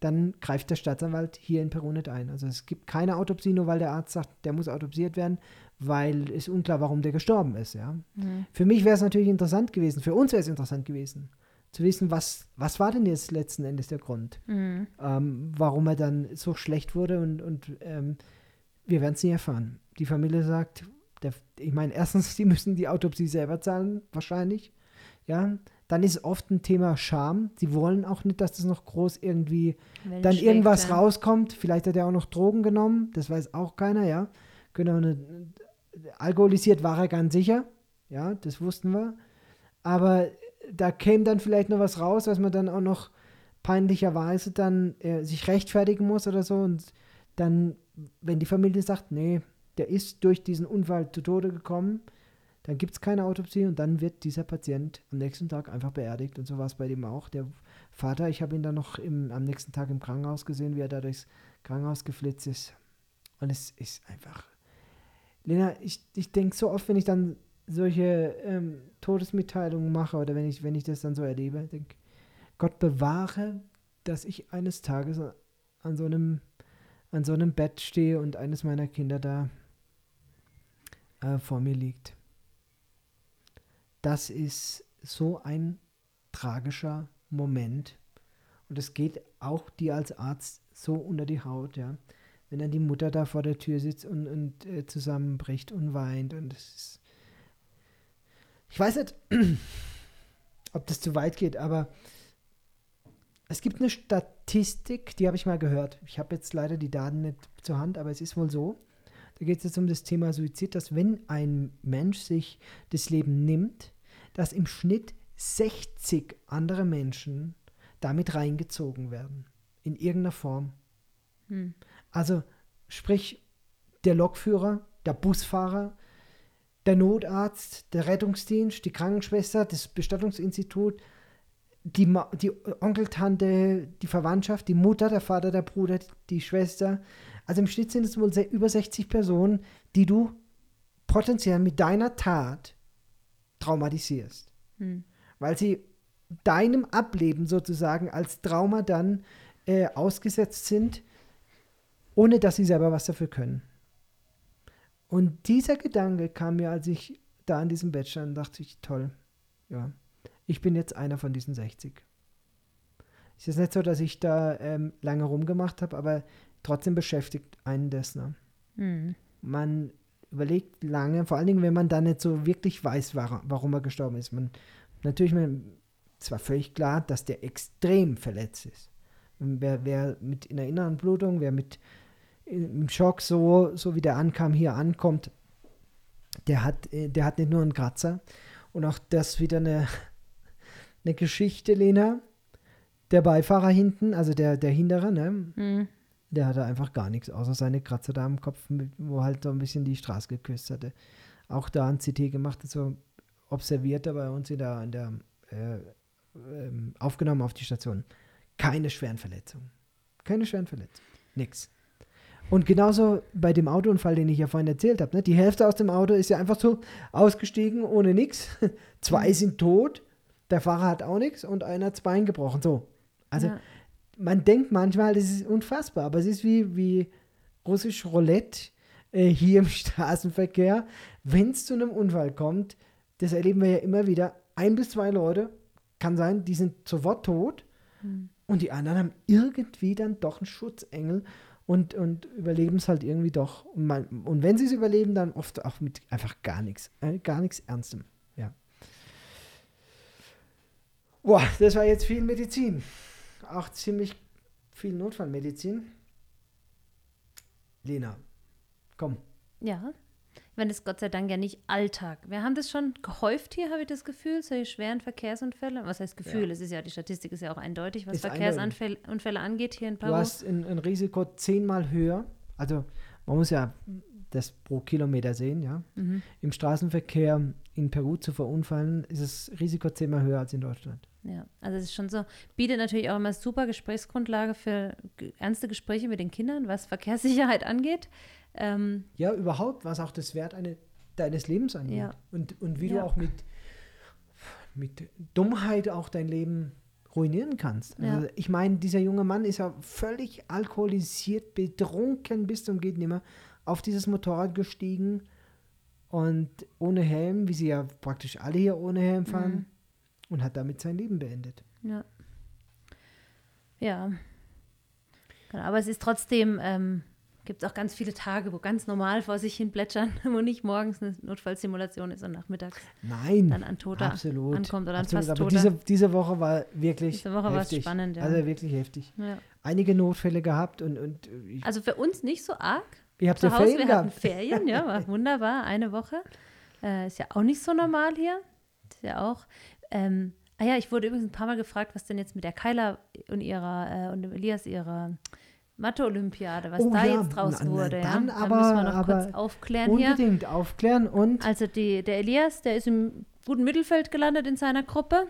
dann greift der Staatsanwalt hier in Peru nicht ein. Also es gibt keine Autopsie, nur weil der Arzt sagt, der muss autopsiert werden, weil es unklar, warum der gestorben ist. Ja? Mhm. Für mich wäre es natürlich interessant gewesen, für uns wäre es interessant gewesen, zu wissen, was, was war denn jetzt letzten Endes der Grund, mhm. ähm, warum er dann so schlecht wurde und, und ähm, wir werden es nie erfahren die Familie sagt, der, ich meine, erstens, die müssen die Autopsie selber zahlen, wahrscheinlich. Ja, dann ist oft ein Thema Scham. Sie wollen auch nicht, dass das noch groß irgendwie Wenn dann irgendwas ja. rauskommt. Vielleicht hat er auch noch Drogen genommen, das weiß auch keiner, ja. Genau, eine, alkoholisiert war er ganz sicher, ja, das wussten wir. Aber da käme dann vielleicht noch was raus, was man dann auch noch peinlicherweise dann äh, sich rechtfertigen muss oder so. Und dann, wenn die Familie sagt, nee, der ist durch diesen Unfall zu Tode gekommen, dann gibt es keine Autopsie und dann wird dieser Patient am nächsten Tag einfach beerdigt. Und so war es bei dem auch. Der Vater. Ich habe ihn dann noch im, am nächsten Tag im Krankenhaus gesehen, wie er da durchs Krankenhaus geflitzt ist. Und es ist einfach. Lena, ich, ich denke so oft, wenn ich dann solche ähm, Todesmitteilungen mache oder wenn ich, wenn ich das dann so erlebe, denke Gott bewahre, dass ich eines Tages an so einem, an so einem Bett stehe und eines meiner Kinder da äh, vor mir liegt. Das ist so ein tragischer Moment. Und es geht auch dir als Arzt so unter die Haut, ja. Wenn dann die Mutter da vor der Tür sitzt und, und äh, zusammenbricht und weint. Und es ist. Ich weiß nicht, ob das zu weit geht, aber es gibt eine Statistik, die habe ich mal gehört. Ich habe jetzt leider die Daten nicht zur Hand, aber es ist wohl so. Da geht es jetzt um das Thema Suizid, dass wenn ein Mensch sich das Leben nimmt, dass im Schnitt 60 andere Menschen damit reingezogen werden. In irgendeiner Form. Hm. Also sprich, der Lokführer, der Busfahrer, der Notarzt, der Rettungsdienst, die Krankenschwester, das Bestattungsinstitut, die, die Onkeltante, die Verwandtschaft, die Mutter, der Vater, der Bruder, die Schwester. Also im Schnitt sind es wohl über 60 Personen, die du potenziell mit deiner Tat traumatisierst. Hm. Weil sie deinem Ableben sozusagen als Trauma dann äh, ausgesetzt sind, ohne dass sie selber was dafür können. Und dieser Gedanke kam mir, als ich da an diesem Bett stand, dachte ich, toll, ja, ich bin jetzt einer von diesen 60. Es ist nicht so, dass ich da ähm, lange rumgemacht habe, aber trotzdem beschäftigt einen das. Ne? Mhm. Man überlegt lange, vor allen Dingen, wenn man dann nicht so wirklich weiß, warum er gestorben ist. Man, natürlich, man, es war völlig klar, dass der extrem verletzt ist. Wer, wer mit einer inneren Blutung, wer mit im Schock so, so wie der ankam, hier ankommt, der hat, äh, der hat nicht nur einen Kratzer. Und auch das wieder eine, eine Geschichte, Lena. Der Beifahrer hinten, also der, der Hintere, ne? Mhm. Der hatte einfach gar nichts, außer seine Kratzer da am Kopf, wo halt so ein bisschen die Straße geküsst hatte. Auch da ein CT gemacht, so observiert er bei uns in der, in der äh, äh, aufgenommen auf die Station. Keine schweren Verletzungen. Keine schweren Verletzungen. Nix. Und genauso bei dem Autounfall, den ich ja vorhin erzählt habe. Ne? Die Hälfte aus dem Auto ist ja einfach so ausgestiegen ohne nichts. Zwei mhm. sind tot, der Fahrer hat auch nichts und einer hat das Bein gebrochen. So. Also ja man denkt manchmal, das ist unfassbar, aber es ist wie, wie russisch Roulette äh, hier im Straßenverkehr. Wenn es zu einem Unfall kommt, das erleben wir ja immer wieder, ein bis zwei Leute, kann sein, die sind sofort tot mhm. und die anderen haben irgendwie dann doch einen Schutzengel und, und überleben es halt irgendwie doch. Und, man, und wenn sie es überleben, dann oft auch mit einfach gar nichts, äh, gar nichts Ernstem. Ja. Boah, das war jetzt viel Medizin auch ziemlich viel Notfallmedizin. Lena, komm. Ja. Ich meine, das ist Gott sei Dank ja nicht Alltag. Wir haben das schon gehäuft hier, habe ich das Gefühl, solche schweren Verkehrsunfälle. Was heißt Gefühl? Ja. Es ist ja, die Statistik ist ja auch eindeutig, was ist Verkehrsunfälle angeht hier in Paris. Du hast ein, ein Risiko zehnmal höher. Also man muss ja das pro Kilometer sehen, ja. Mhm. Im Straßenverkehr in Peru zu verunfallen, ist das Risiko zehnmal höher als in Deutschland. Ja, also es ist schon so, bietet natürlich auch immer super Gesprächsgrundlage für ernste Gespräche mit den Kindern, was Verkehrssicherheit angeht. Ähm, ja, überhaupt, was auch das Wert eine, deines Lebens angeht. Ja. Und, und wie ja. du auch mit, mit Dummheit auch dein Leben ruinieren kannst. Also ja. ich meine, dieser junge Mann ist ja völlig alkoholisiert, betrunken bis zum geht nimmer auf dieses Motorrad gestiegen und ohne Helm, wie sie ja praktisch alle hier ohne Helm fahren. Mhm und hat damit sein Leben beendet. Ja. Ja. Genau, aber es ist trotzdem, ähm, gibt es auch ganz viele Tage, wo ganz normal vor sich hin plätschern, wo nicht morgens eine Notfallsimulation ist und nachmittags Nein, dann an Toter absolut, ankommt oder absolut, an fast aber Diese, diese Woche war wirklich Diese Woche war es spannend, ja. Also wirklich heftig. Ja. Einige Notfälle gehabt und, und Also für uns nicht so arg. Ihr habt Zu Hause, Ferien wir gehabt. hatten Ferien, ja, war wunderbar, eine Woche. Äh, ist ja auch nicht so normal hier. Ist ja auch, ähm, ah ja, ich wurde übrigens ein paar Mal gefragt, was denn jetzt mit der Kyla und ihrer äh, und Elias ihrer Mathe-Olympiade, was oh, da ja. jetzt draus na, wurde. Dann ja? aber, da müssen wir noch kurz aufklären unbedingt hier. aufklären und. Also die, der Elias, der ist im guten Mittelfeld gelandet in seiner Gruppe,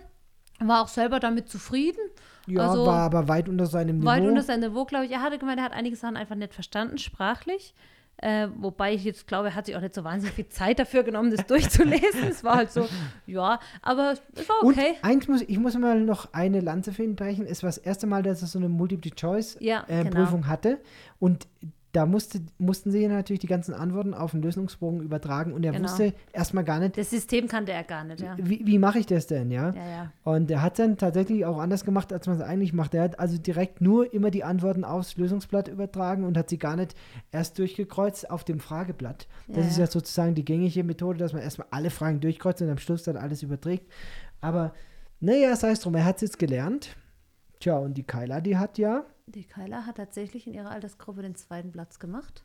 war auch selber damit zufrieden. Ja, Also, war aber weit unter seinem Weit Niveau. unter seinem Niveau, glaube ich. Er hatte gemeint, er hat einige Sachen einfach nicht verstanden, sprachlich. Äh, wobei ich jetzt glaube, er hat sich auch nicht so wahnsinnig viel Zeit dafür genommen, das durchzulesen. es war halt so, ja, aber es war okay. Und eins muss, ich muss mal noch eine Lanze für ihn brechen. Es war das erste Mal, dass er so eine Ja, Multiple-Choice-Prüfung genau. hatte. Und da musste, mussten sie natürlich die ganzen Antworten auf den Lösungsbogen übertragen. Und er Genau. wusste erstmal gar nicht, Das System kannte er gar nicht, ja. wie, wie mache ich das denn, ja? Ja, ja. Und er hat dann tatsächlich auch anders gemacht, als man es eigentlich macht. Er hat also direkt nur immer die Antworten aufs Lösungsblatt übertragen und hat sie gar nicht erst durchgekreuzt auf dem Frageblatt. Das ist ja. ja sozusagen die gängige Methode, dass man erstmal alle Fragen durchkreuzt und am Schluss dann alles überträgt. Aber naja, sei es drum, er hat es jetzt gelernt. Tja, und die Kyla, die hat ja, Die Kyla hat tatsächlich in ihrer Altersgruppe den zweiten Platz gemacht.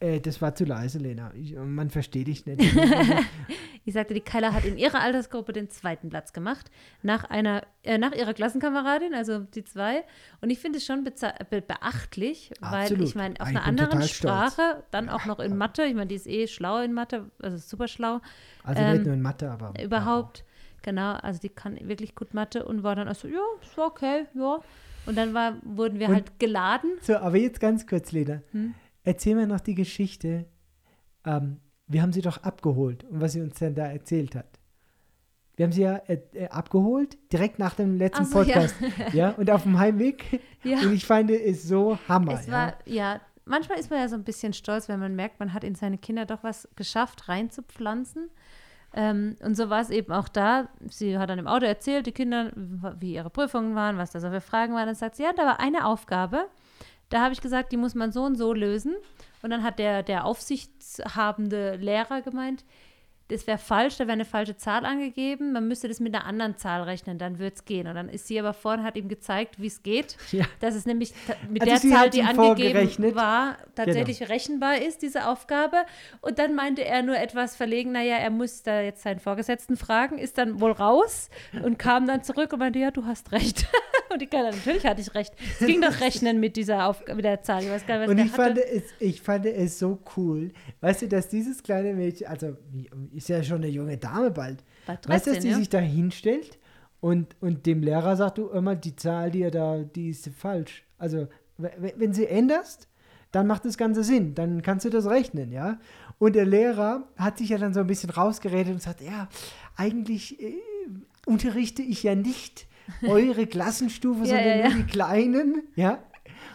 äh, das war zu leise, Lena. Ich, man versteht dich nicht. Ich sagte, die Kyla hat in ihrer Altersgruppe den zweiten Platz gemacht, nach einer, äh, nach ihrer Klassenkameradin, also die zwei. Und ich finde es schon be beachtlich, weil Absolut. ich meine, auf Ich einer anderen stolz. Sprache, dann auch noch in Mathe, ich meine, die ist eh schlau in Mathe, also super schlau, Also Ähm, nicht nur in Mathe, aber überhaupt. Genau, also die kann wirklich gut Mathe und war dann also, ja, ist okay, ja. Und dann war, wurden wir Und- halt geladen. So, aber jetzt ganz kurz, Lena. Hm? Erzähl mir noch die Geschichte. Ähm, wir haben sie doch abgeholt und was sie uns denn da erzählt hat. Wir haben sie ja äh, äh, abgeholt, direkt nach dem letzten so, ja. Podcast. Ja. und auf dem Heimweg. Ja. Und ich fand es so Hammer. Es ja. war, ja, manchmal ist man ja so ein bisschen stolz, wenn man merkt, man hat in seine Kinder doch was geschafft, reinzupflanzen. Ähm, und so war es eben auch da. Sie hat dann im Auto erzählt, die Kinder, wie ihre Prüfungen waren, was da so für Fragen waren. Dann sagt sie, ja, da war eine Aufgabe. Da habe ich gesagt, die muss man so und so lösen. Und dann hat der, der aufsichtshabende Lehrer gemeint, das wäre falsch, da wäre eine falsche Zahl angegeben. Man müsste das mit einer anderen Zahl rechnen, dann würde es gehen. Und dann ist sie aber vorne, hat ihm gezeigt, wie es geht. Ja. Dass es nämlich mit Also der Zahl, die angegeben vorgerechnet. Genau. war, tatsächlich rechenbar ist, diese Aufgabe. Und dann meinte er nur etwas verlegen, naja, er muss da jetzt seinen Vorgesetzten fragen, ist dann wohl raus und kam dann zurück und meinte, ja, du hast recht. und die Kleine, natürlich hatte ich recht. Es ging doch rechnen mit dieser Aufgabe, mit der Zahl. Ich weiß gar nicht, was Und ich hatte. fand, es, ich fand es so cool. Weißt du, dass dieses kleine Mädchen, also ist ja schon eine junge Dame bald, War weißt du, dass 13, die ja? sich da hinstellt und, und dem Lehrer sagt, du immer, die Zahl, die er da, die ist falsch. Also, wenn sie änderst, dann macht das Ganze Sinn. Dann kannst du das rechnen, ja. Und der Lehrer hat sich ja dann so ein bisschen rausgeredet und sagt, ja, eigentlich äh, unterrichte ich ja nicht eure Klassenstufe, sondern ja, nur ja. die Kleinen, ja.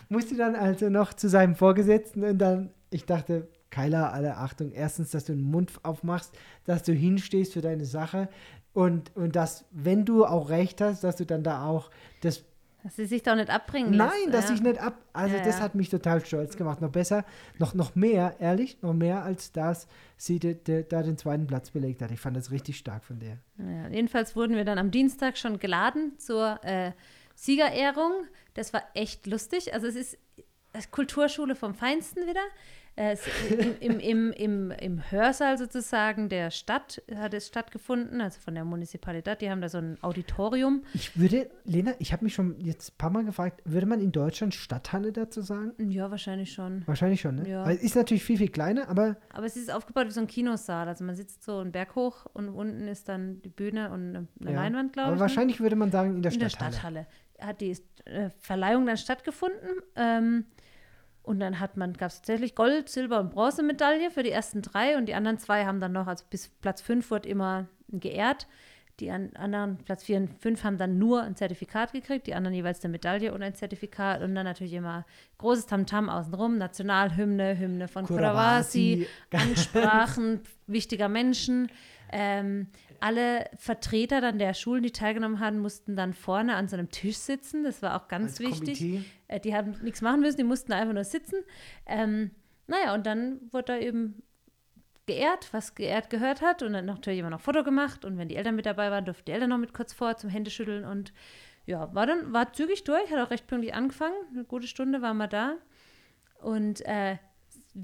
Musste dann also noch zu seinem Vorgesetzten und dann, ich dachte, Keiler, alle Achtung, erstens, dass du den Mund aufmachst, dass du hinstehst für deine Sache und, und dass, wenn du auch recht hast, dass du dann da auch das Dass sie sich doch nicht abbringen Nein, lässt. dass ja. ich nicht ab. Also Ja, das ja. hat mich total stolz gemacht. Noch besser, noch, noch mehr, ehrlich, noch mehr als dass sie de, de, da den zweiten Platz belegt hat. Ich fand das richtig stark von der. Jedenfalls wurden wir dann am Dienstag schon geladen zur äh, Siegerehrung. Das war echt lustig. Also es ist äh, Kulturschule vom Feinsten wieder. Äh, es, im, im, im, im, Hörsaal sozusagen der Stadt hat es stattgefunden, also von der Municipalität. Die haben da so ein Auditorium. Ich würde, Lena, ich habe mich schon jetzt ein paar Mal gefragt, würde man in Deutschland Stadthalle dazu sagen? Ja, wahrscheinlich schon. Wahrscheinlich schon, ne? Ja. Weil ist natürlich viel, viel kleiner, aber Aber es ist aufgebaut wie so ein Kinosaal. Also man sitzt so einen Berg hoch und unten ist dann die Bühne und eine, ja. Leinwand, glaube aber ich. ne? wahrscheinlich würde man sagen in der in der Stadthalle. Stadthalle. Hat die äh, Verleihung dann stattgefunden. Ähm, und dann hat man, gab es tatsächlich Gold, Silber und Bronzemedaille für die ersten drei und die anderen zwei haben dann noch, also bis Platz fünf wurde immer geehrt. Die an, anderen, Platz vier und fünf, haben dann nur ein Zertifikat gekriegt, die anderen jeweils eine Medaille und ein Zertifikat und dann natürlich immer großes Tamtam außenrum, Nationalhymne, Hymne von Kurawasi, Kurawasi. Ansprachen wichtiger Menschen. Ähm, alle Vertreter dann der Schulen, die teilgenommen haben, mussten dann vorne an so einem Tisch sitzen. Das war auch ganz Als wichtig. Äh, die haben nichts machen müssen, die mussten einfach nur sitzen. Ähm, naja, und dann wurde da eben geehrt, was geehrt gehört hat. Und dann natürlich immer noch Foto gemacht. Und wenn die Eltern mit dabei waren, durften die Eltern noch mit kurz vor zum Händeschütteln. Und ja, war dann, war zügig durch, hat auch recht pünktlich angefangen. Eine gute Stunde waren wir da. Und äh,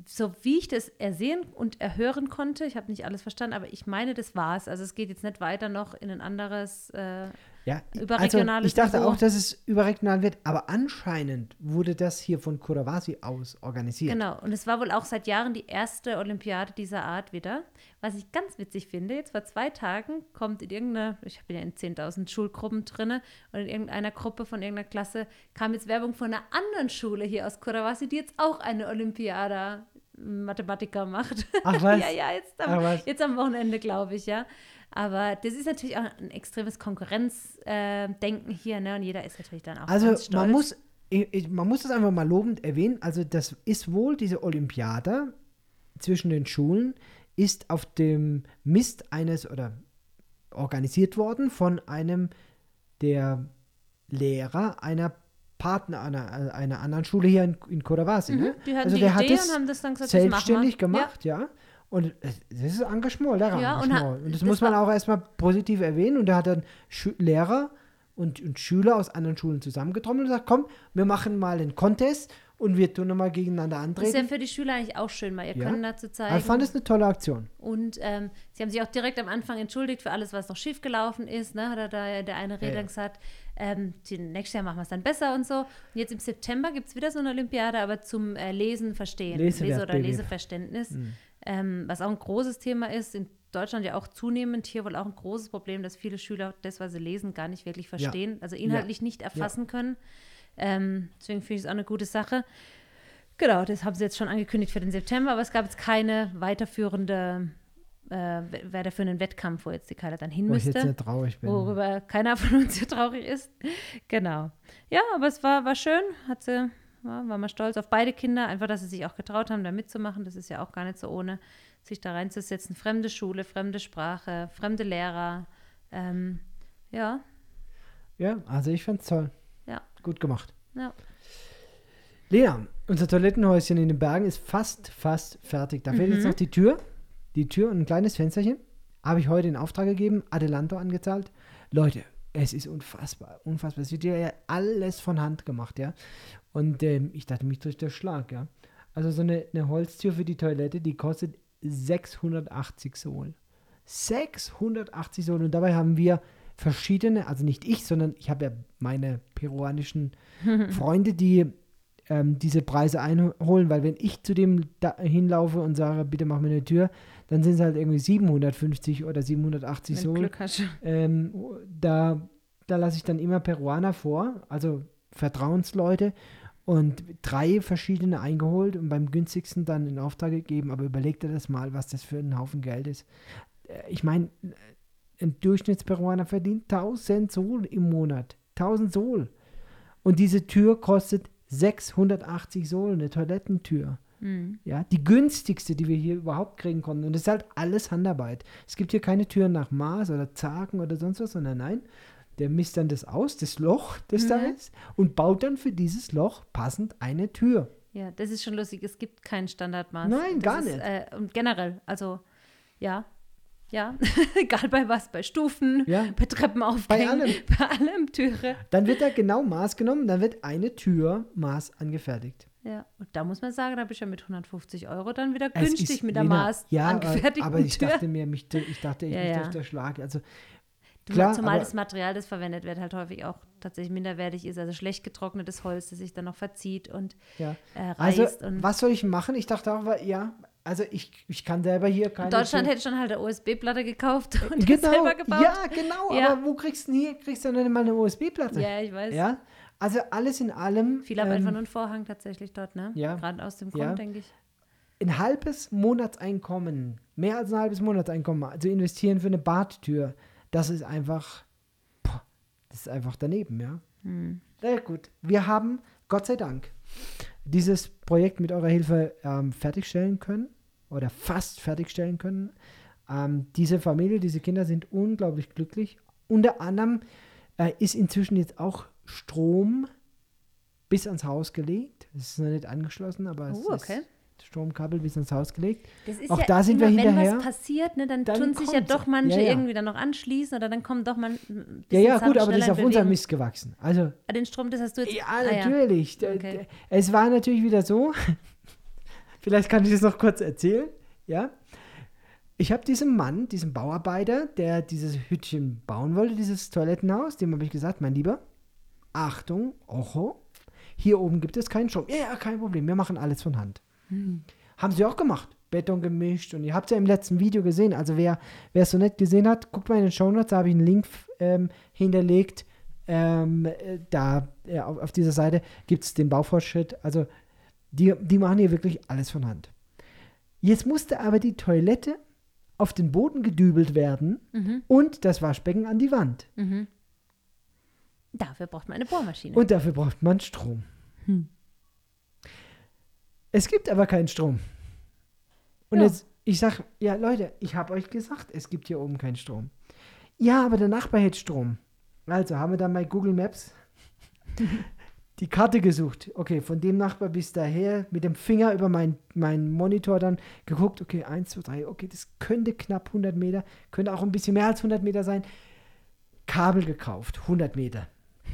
so wie ich das ersehen und erhören konnte, ich habe nicht alles verstanden, aber ich meine, das war's. Also es geht jetzt nicht weiter noch in ein anderes, äh, Ja, Überregionales also ich dachte Niveau. auch, dass es überregional wird, aber anscheinend wurde das hier von Kurawasi aus organisiert. Genau, und es war wohl auch seit Jahren die erste Olympiade dieser Art wieder. Was ich ganz witzig finde, jetzt vor zwei Tagen kommt in irgendeiner, ich bin ja in 10.000 Schulgruppen drinne und in irgendeiner Gruppe von irgendeiner Klasse kam jetzt Werbung von einer anderen Schule hier aus Kurawasi, die jetzt auch eine Olympiade Mathematiker macht. Ach was? ja, ja, jetzt Ach am, was? jetzt am Wochenende, glaube ich, ja. Aber das ist natürlich auch ein extremes Konkurrenzdenken hier, ne? Und jeder ist natürlich dann auch Also ganz stolz. man muss, ich, ich- man muss das einfach mal lobend erwähnen. Also das ist wohl diese Olympiade zwischen den Schulen ist auf dem Mist eines oder organisiert worden von einem der Lehrer einer Partner einer, einer anderen Schule hier in, in Kodawasi. Ne? Mhm, die hatten also die der hat Idee es und haben das dann gesagt, selbstständig gemacht, ja. Und es- das ist Engagement, Ja, und Lehrerengagement. ha- und, das das muss man auch erstmal positiv erwähnen. Und er hat dann Schü Lehrer und, und Schüler aus anderen Schulen zusammengetrommelt und gesagt, komm, wir machen mal einen Contest und wir tun nochmal gegeneinander Das ist ja antreten. für die Schüler eigentlich auch schön, mal ihr Ja. Können dazu zeigen. Also ich fand es eine tolle Aktion. Und ähm, sie haben sich auch direkt am Anfang entschuldigt für alles, was noch schiefgelaufen ist. Ne? Hat er da der eine Redner ja. gesagt, ähm, nächstes Jahr machen wir es dann besser und so. Und jetzt im September gibt es wieder so eine Olympiade, aber zum äh, Lesen, Verstehen, Lesewert, Lese- oder Baby. Leseverständnis. Ähm, was auch ein großes Thema ist, in Deutschland ja auch zunehmend hier wohl auch ein großes Problem, dass viele Schüler das, was sie lesen, gar nicht wirklich verstehen, also inhaltlich nicht erfassen können. Ähm, deswegen finde ich es auch eine gute Sache. Genau, das haben sie jetzt schon angekündigt für den September, aber es gab jetzt keine weiterführende, äh, weiterführenden Wettkampf, wo jetzt die Kyla dann hin Wo ich jetzt müsste, sehr traurig bin. worüber keiner von uns hier traurig ist. Genau. Ja, aber es war, war schön, hat sie, ja, war mal stolz auf beide Kinder, einfach, dass sie sich auch getraut haben, da mitzumachen. Das ist ja auch gar nicht so ohne, sich da reinzusetzen. Fremde Schule, fremde Sprache, fremde Lehrer. Ähm, ja, Ja, also ich fand es toll. Ja. Gut gemacht. ja. Lena, unser Toilettenhäuschen in den Bergen ist fast, fast fertig. Da fehlt Mhm. jetzt noch die Tür. Die Tür und ein kleines Fensterchen. Habe ich heute in Auftrag gegeben, Adelanto angezahlt. Leute, es ist unfassbar, unfassbar. Es wird ja alles von Hand gemacht, ja. Und ähm, ich dachte, mich durch der Schlag, ja. Also so eine, eine Holztür für die Toilette, die kostet 680 Sohl. 680 Sohl. Und dabei haben wir verschiedene, also nicht ich, sondern ich habe ja meine peruanischen Freunde, die ähm, diese Preise einholen, weil wenn ich zu dem da hinlaufe und sage, bitte mach mir eine Tür, dann sind es halt irgendwie 750 oder 780 Wenn Sohl. Glück hast. Ähm, da da lasse ich dann immer Peruaner vor, also Vertrauensleute und drei verschiedene eingeholt und beim günstigsten dann in Auftrag gegeben. Aber überleg dir das mal, was das für ein Haufen Geld ist. Äh, Ich meine, ein Durchschnittsperuaner verdient 1000 Sol im Monat. 1000 Sol. Und diese Tür kostet 680 Sol, eine Toilettentür. Hm. Ja, die günstigste, die wir hier überhaupt kriegen konnten. Und das ist halt alles Handarbeit. Es gibt hier keine Türen nach Maß oder Zagen oder sonst was, sondern nein, der misst dann das aus, das Loch, das da Mhm. ist, und baut dann für dieses Loch passend eine Tür. Ja, das ist schon lustig. Es gibt kein Standardmaß. Nein, das gar ist, nicht. Äh, und generell, also ja, ja, egal bei was, bei Stufen, Ja. bei Treppenaufgängen, allem. bei allem Türe. Dann wird da genau Maß genommen, dann wird eine Tür Maß angefertigt. Ja, und da muss man sagen, da bist du ja mit 150 Euro dann wieder Es günstig mit der Lena, Maß ja, angefertigten aber ich Tür. dachte mir, mich, ich dachte, ich Ja, ja. der Schlag. Also Du- klar, Zumal aber- das Material, das verwendet wird, halt häufig auch tatsächlich minderwertig ist. Also schlecht getrocknetes Holz, das sich dann noch verzieht und ja. äh, Also, reißt. und was soll ich machen? Ich dachte auch, ja, also ich, ich kann selber hier keine in Deutschland hätte schon halt eine USB-Platte gekauft und genau, das selber gebaut. Ja, genau, Ja. aber wo kriegst du denn hier? Kriegst du nicht mal eine USB-Platte? Ja, ich weiß. Ja, also alles in allem Viele haben ähm, einfach nur einen Vorhang tatsächlich dort, ne? ja. Gerade aus dem Grund, Ja. denke ich. ein halbes Monatseinkommen, mehr als ein halbes Monatseinkommen, also investieren für eine Badtür, das ist einfach, boah, das ist einfach daneben, ja. Hm. Na ja, gut, wir haben, Gott sei Dank, dieses Projekt mit eurer Hilfe ähm, fertigstellen können oder fast fertigstellen können. Ähm, diese Familie, diese Kinder sind unglaublich glücklich. Unter anderem äh, ist inzwischen jetzt auch Strom bis ans Haus gelegt. Es ist noch nicht angeschlossen, aber es Oh, okay. ist Stromkabel bis ans Haus gelegt. Auch ja da sind wir immer, wenn hinterher. was passiert, ne, dann, Dann tun sich ja doch manche Ja, ja. irgendwie dann noch anschließen oder dann kommen doch mal Ja, ja, gut, aber das ist auf in unserem Bewegung. Mist gewachsen. Also, Ah, Den Strom, das hast du jetzt. ja, ah, natürlich. Okay. Es war natürlich wieder so, vielleicht kann ich das noch kurz erzählen, ja. ich habe diesem Mann, diesem Bauarbeiter, der dieses Hütchen bauen wollte, dieses Toilettenhaus, dem habe ich gesagt, mein Lieber, Achtung, oho, hier oben gibt es keinen Strom. Ja, ja, kein Problem, wir machen alles von Hand. Hm. Haben sie auch gemacht. Beton gemischt und ihr habt es ja im letzten Video gesehen. Also wer es so nicht gesehen hat, guckt mal in den Show Notes, da habe ich einen Link ähm, hinterlegt. Ähm, äh, da äh, auf, auf, dieser Seite gibt es den Baufortschritt. Also die, die machen hier wirklich alles von Hand. Jetzt musste aber die Toilette auf den Boden gedübelt werden Mhm. und das Waschbecken an die Wand. Mhm. Dafür braucht man eine Bohrmaschine. Und dafür braucht man Strom. Hm. Es gibt aber keinen Strom. Und Ja. jetzt, ich sag, ja Leute, ich habe euch gesagt, es gibt hier oben keinen Strom. Ja, aber der Nachbar hätte Strom. Also haben wir dann bei Google Maps die Karte gesucht. Okay, von dem Nachbar bis daher, mit dem Finger über meinen mein Monitor dann geguckt. Okay, 1, 2, 3, okay, das könnte knapp 100 Meter, könnte auch ein bisschen mehr als 100 Meter sein. Kabel gekauft, 100 Meter.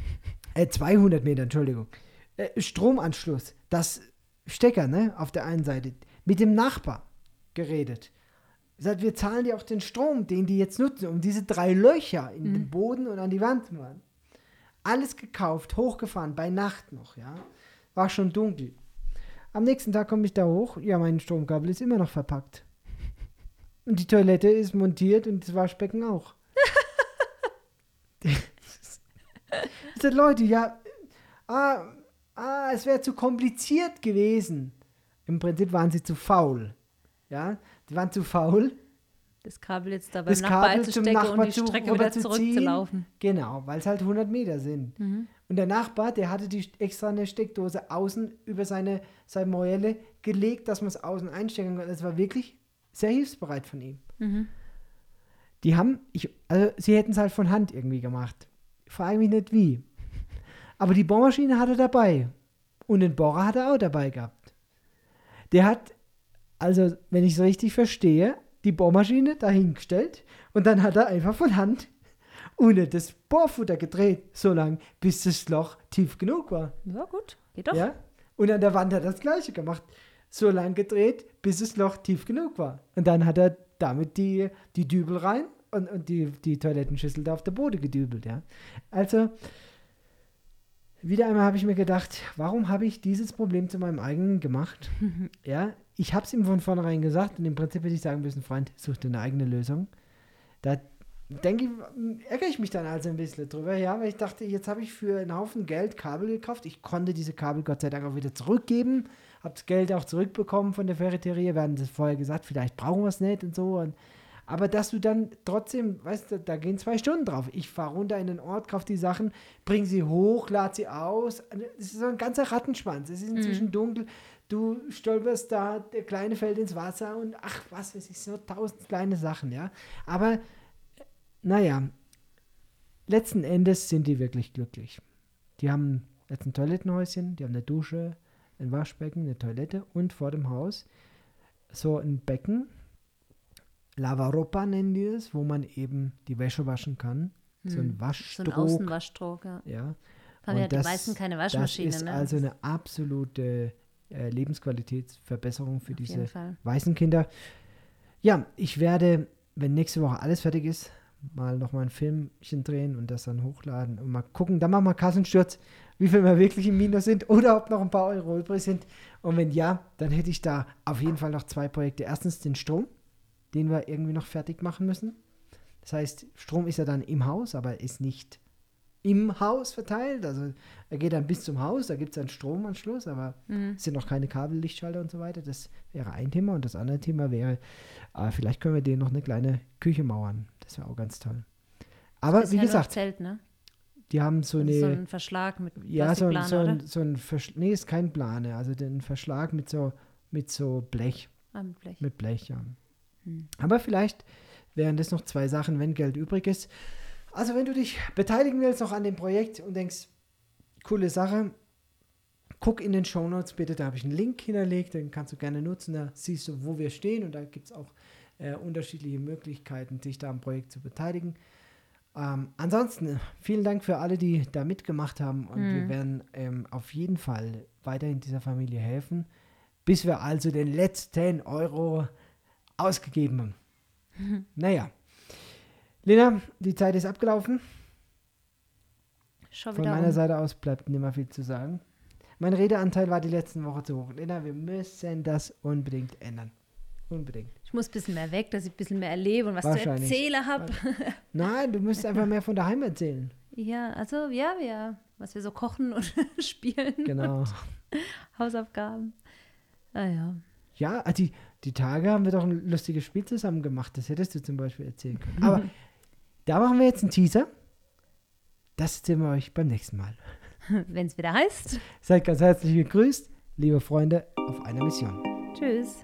Äh, 200 Meter, Entschuldigung. Äh, Stromanschluss, das Stecker, ne, auf der einen Seite. Mit dem Nachbar geredet. Sagt, wir zahlen dir auch den Strom, den die jetzt nutzen, um diese drei Löcher in den Boden und an die Wand zu machen. Alles gekauft, hochgefahren, bei Nacht noch, ja. War schon dunkel. Am nächsten Tag komme ich da hoch, ja, mein Stromkabel ist immer noch verpackt. Und die Toilette ist montiert und das Waschbecken auch. Ich sag, Leute, ja, ah, ah, es wäre zu kompliziert gewesen. Im Prinzip waren sie zu faul. Ja, die waren zu faul. Das Kabel jetzt da beim Das Nachbar Kabel zum einzustecken und Nachbar die zu- Strecke wieder zu zurückzulaufen. Genau, weil es halt 100 Meter sind. Mhm. Und der Nachbar, der hatte die extra eine Steckdose außen über seine, seine Mäuerle gelegt, dass man es außen einstecken konnte. Das war wirklich sehr hilfsbereit von ihm. Mhm. Die haben, ich, also sie hätten es halt von Hand irgendwie gemacht. Ich frage mich nicht wie. Aber die Bohrmaschine hat er dabei. Und den Bohrer hat er auch dabei gehabt. Der hat, also wenn ich es richtig verstehe, die Bohrmaschine dahingestellt und dann hat er einfach von Hand ohne das Bohrfutter gedreht, so lange, bis das Loch tief genug war. Ja, gut. Geht doch. Ja? Und an der Wand hat er das gleiche gemacht. So lang gedreht, bis das Loch tief genug war. Und dann hat er damit die, die Dübel rein und, und die, die Toilettenschüssel da auf der Boden gedübelt. Ja? Also, wieder einmal habe ich mir gedacht, warum habe ich dieses Problem zu meinem eigenen gemacht? ja, ich habe es ihm von vornherein gesagt und im Prinzip hätte ich sagen müssen, Freund, such dir eine eigene Lösung. Da denke ich, ärgere ich mich dann also ein bisschen drüber, ja, weil ich dachte, jetzt habe ich für einen Haufen Geld Kabel gekauft. Ich konnte diese Kabel Gott sei Dank auch wieder zurückgeben, habe das Geld auch zurückbekommen von der Ferreterie. Wir hatten das vorher gesagt, vielleicht brauchen wir es nicht und so. Und, aber dass du dann trotzdem, weißt du, da gehen zwei Stunden drauf. Ich fahre runter in den Ort, kaufe die Sachen, bringe sie hoch, lade sie aus. Es ist so ein ganzer Rattenschwanz. Es ist inzwischen dunkel. Du stolperst da, der Kleine fällt ins Wasser und ach, was weiß ich, so tausend kleine Sachen, ja. Aber naja, letzten Endes sind die wirklich glücklich. Die haben jetzt ein Toilettenhäuschen, die haben eine Dusche, ein Waschbecken, eine Toilette und vor dem Haus so ein Becken, Lavaropa nennen die es, wo man eben die Wäsche waschen kann. So ein Hm. So ein. Außenwaschtrog, ja. ja. Haben Und ja die das- meisten keine Das Waschmaschine, ist ne? also Das eine absolute äh, Lebensqualitätsverbesserung für auf diese weißen Kinder. Ja, ich werde, wenn nächste Woche alles fertig ist, mal noch mal ein Filmchen drehen und das dann hochladen und mal gucken, dann machen wir Kassensturz, wie viel wir wirklich im Minus sind oder ob noch ein paar Euro übrig sind. Und wenn ja, dann hätte ich da auf jeden Fall noch zwei Projekte. Erstens den Strom, den wir irgendwie noch fertig machen müssen. Das heißt, Strom ist ja dann im Haus, aber ist nicht im Haus verteilt. Also er geht dann bis zum Haus, da gibt es einen Stromanschluss, aber Mhm. es sind noch keine Kabel, Lichtschalter und so weiter. Das wäre ein Thema. Und das andere Thema wäre, äh, vielleicht können wir denen noch eine kleine Küche mauern. Das wäre auch ganz toll. Aber wie gesagt, Zelt, ne? die haben so ist so eine. ein Verschlag mit ja, so, ein- so, ein, so ein Versch Nee, ist kein Plane. Also den Verschlag mit so, mit so Blech. Ah, mit Blech. Mit Blech, ja. Hm. Aber vielleicht wären das noch zwei Sachen, wenn Geld übrig ist. Also wenn du dich beteiligen willst noch an dem Projekt und denkst, coole Sache, guck in den Show Notes bitte, da habe ich einen Link hinterlegt, den kannst du gerne nutzen, da siehst du, wo wir stehen und da gibt es auch äh, unterschiedliche Möglichkeiten, sich da am Projekt zu beteiligen. Ähm, ansonsten, äh, vielen Dank für alle, die da mitgemacht haben und wir Mhm. werden ähm, auf jeden Fall weiterhin dieser Familie helfen, bis wir also den letzten Euro ausgegeben haben. Naja. Lena, die Zeit ist abgelaufen. Schon Von wieder meiner um. Seite aus bleibt nicht mehr viel zu sagen. Mein Redeanteil war die letzten Woche zu hoch. Lena, wir müssen das unbedingt ändern. Unbedingt. Ich muss ein bisschen mehr weg, dass ich ein bisschen mehr erlebe und was zu erzählen habe. Nein, du musst einfach mehr von daheim erzählen. Ja, also ja, ja, was wir so kochen und spielen. Genau. Hausaufgaben. Ah ja. Ja, also die, die Tage haben wir doch ein lustiges Spiel zusammen gemacht. Das hättest du zum Beispiel erzählen können. Aber da machen wir jetzt einen Teaser. Das erzählen wir euch beim nächsten Mal. Wenn es wieder heißt. Seid ganz herzlich gegrüßt, liebe Freunde, auf einer Mission. Tschüss.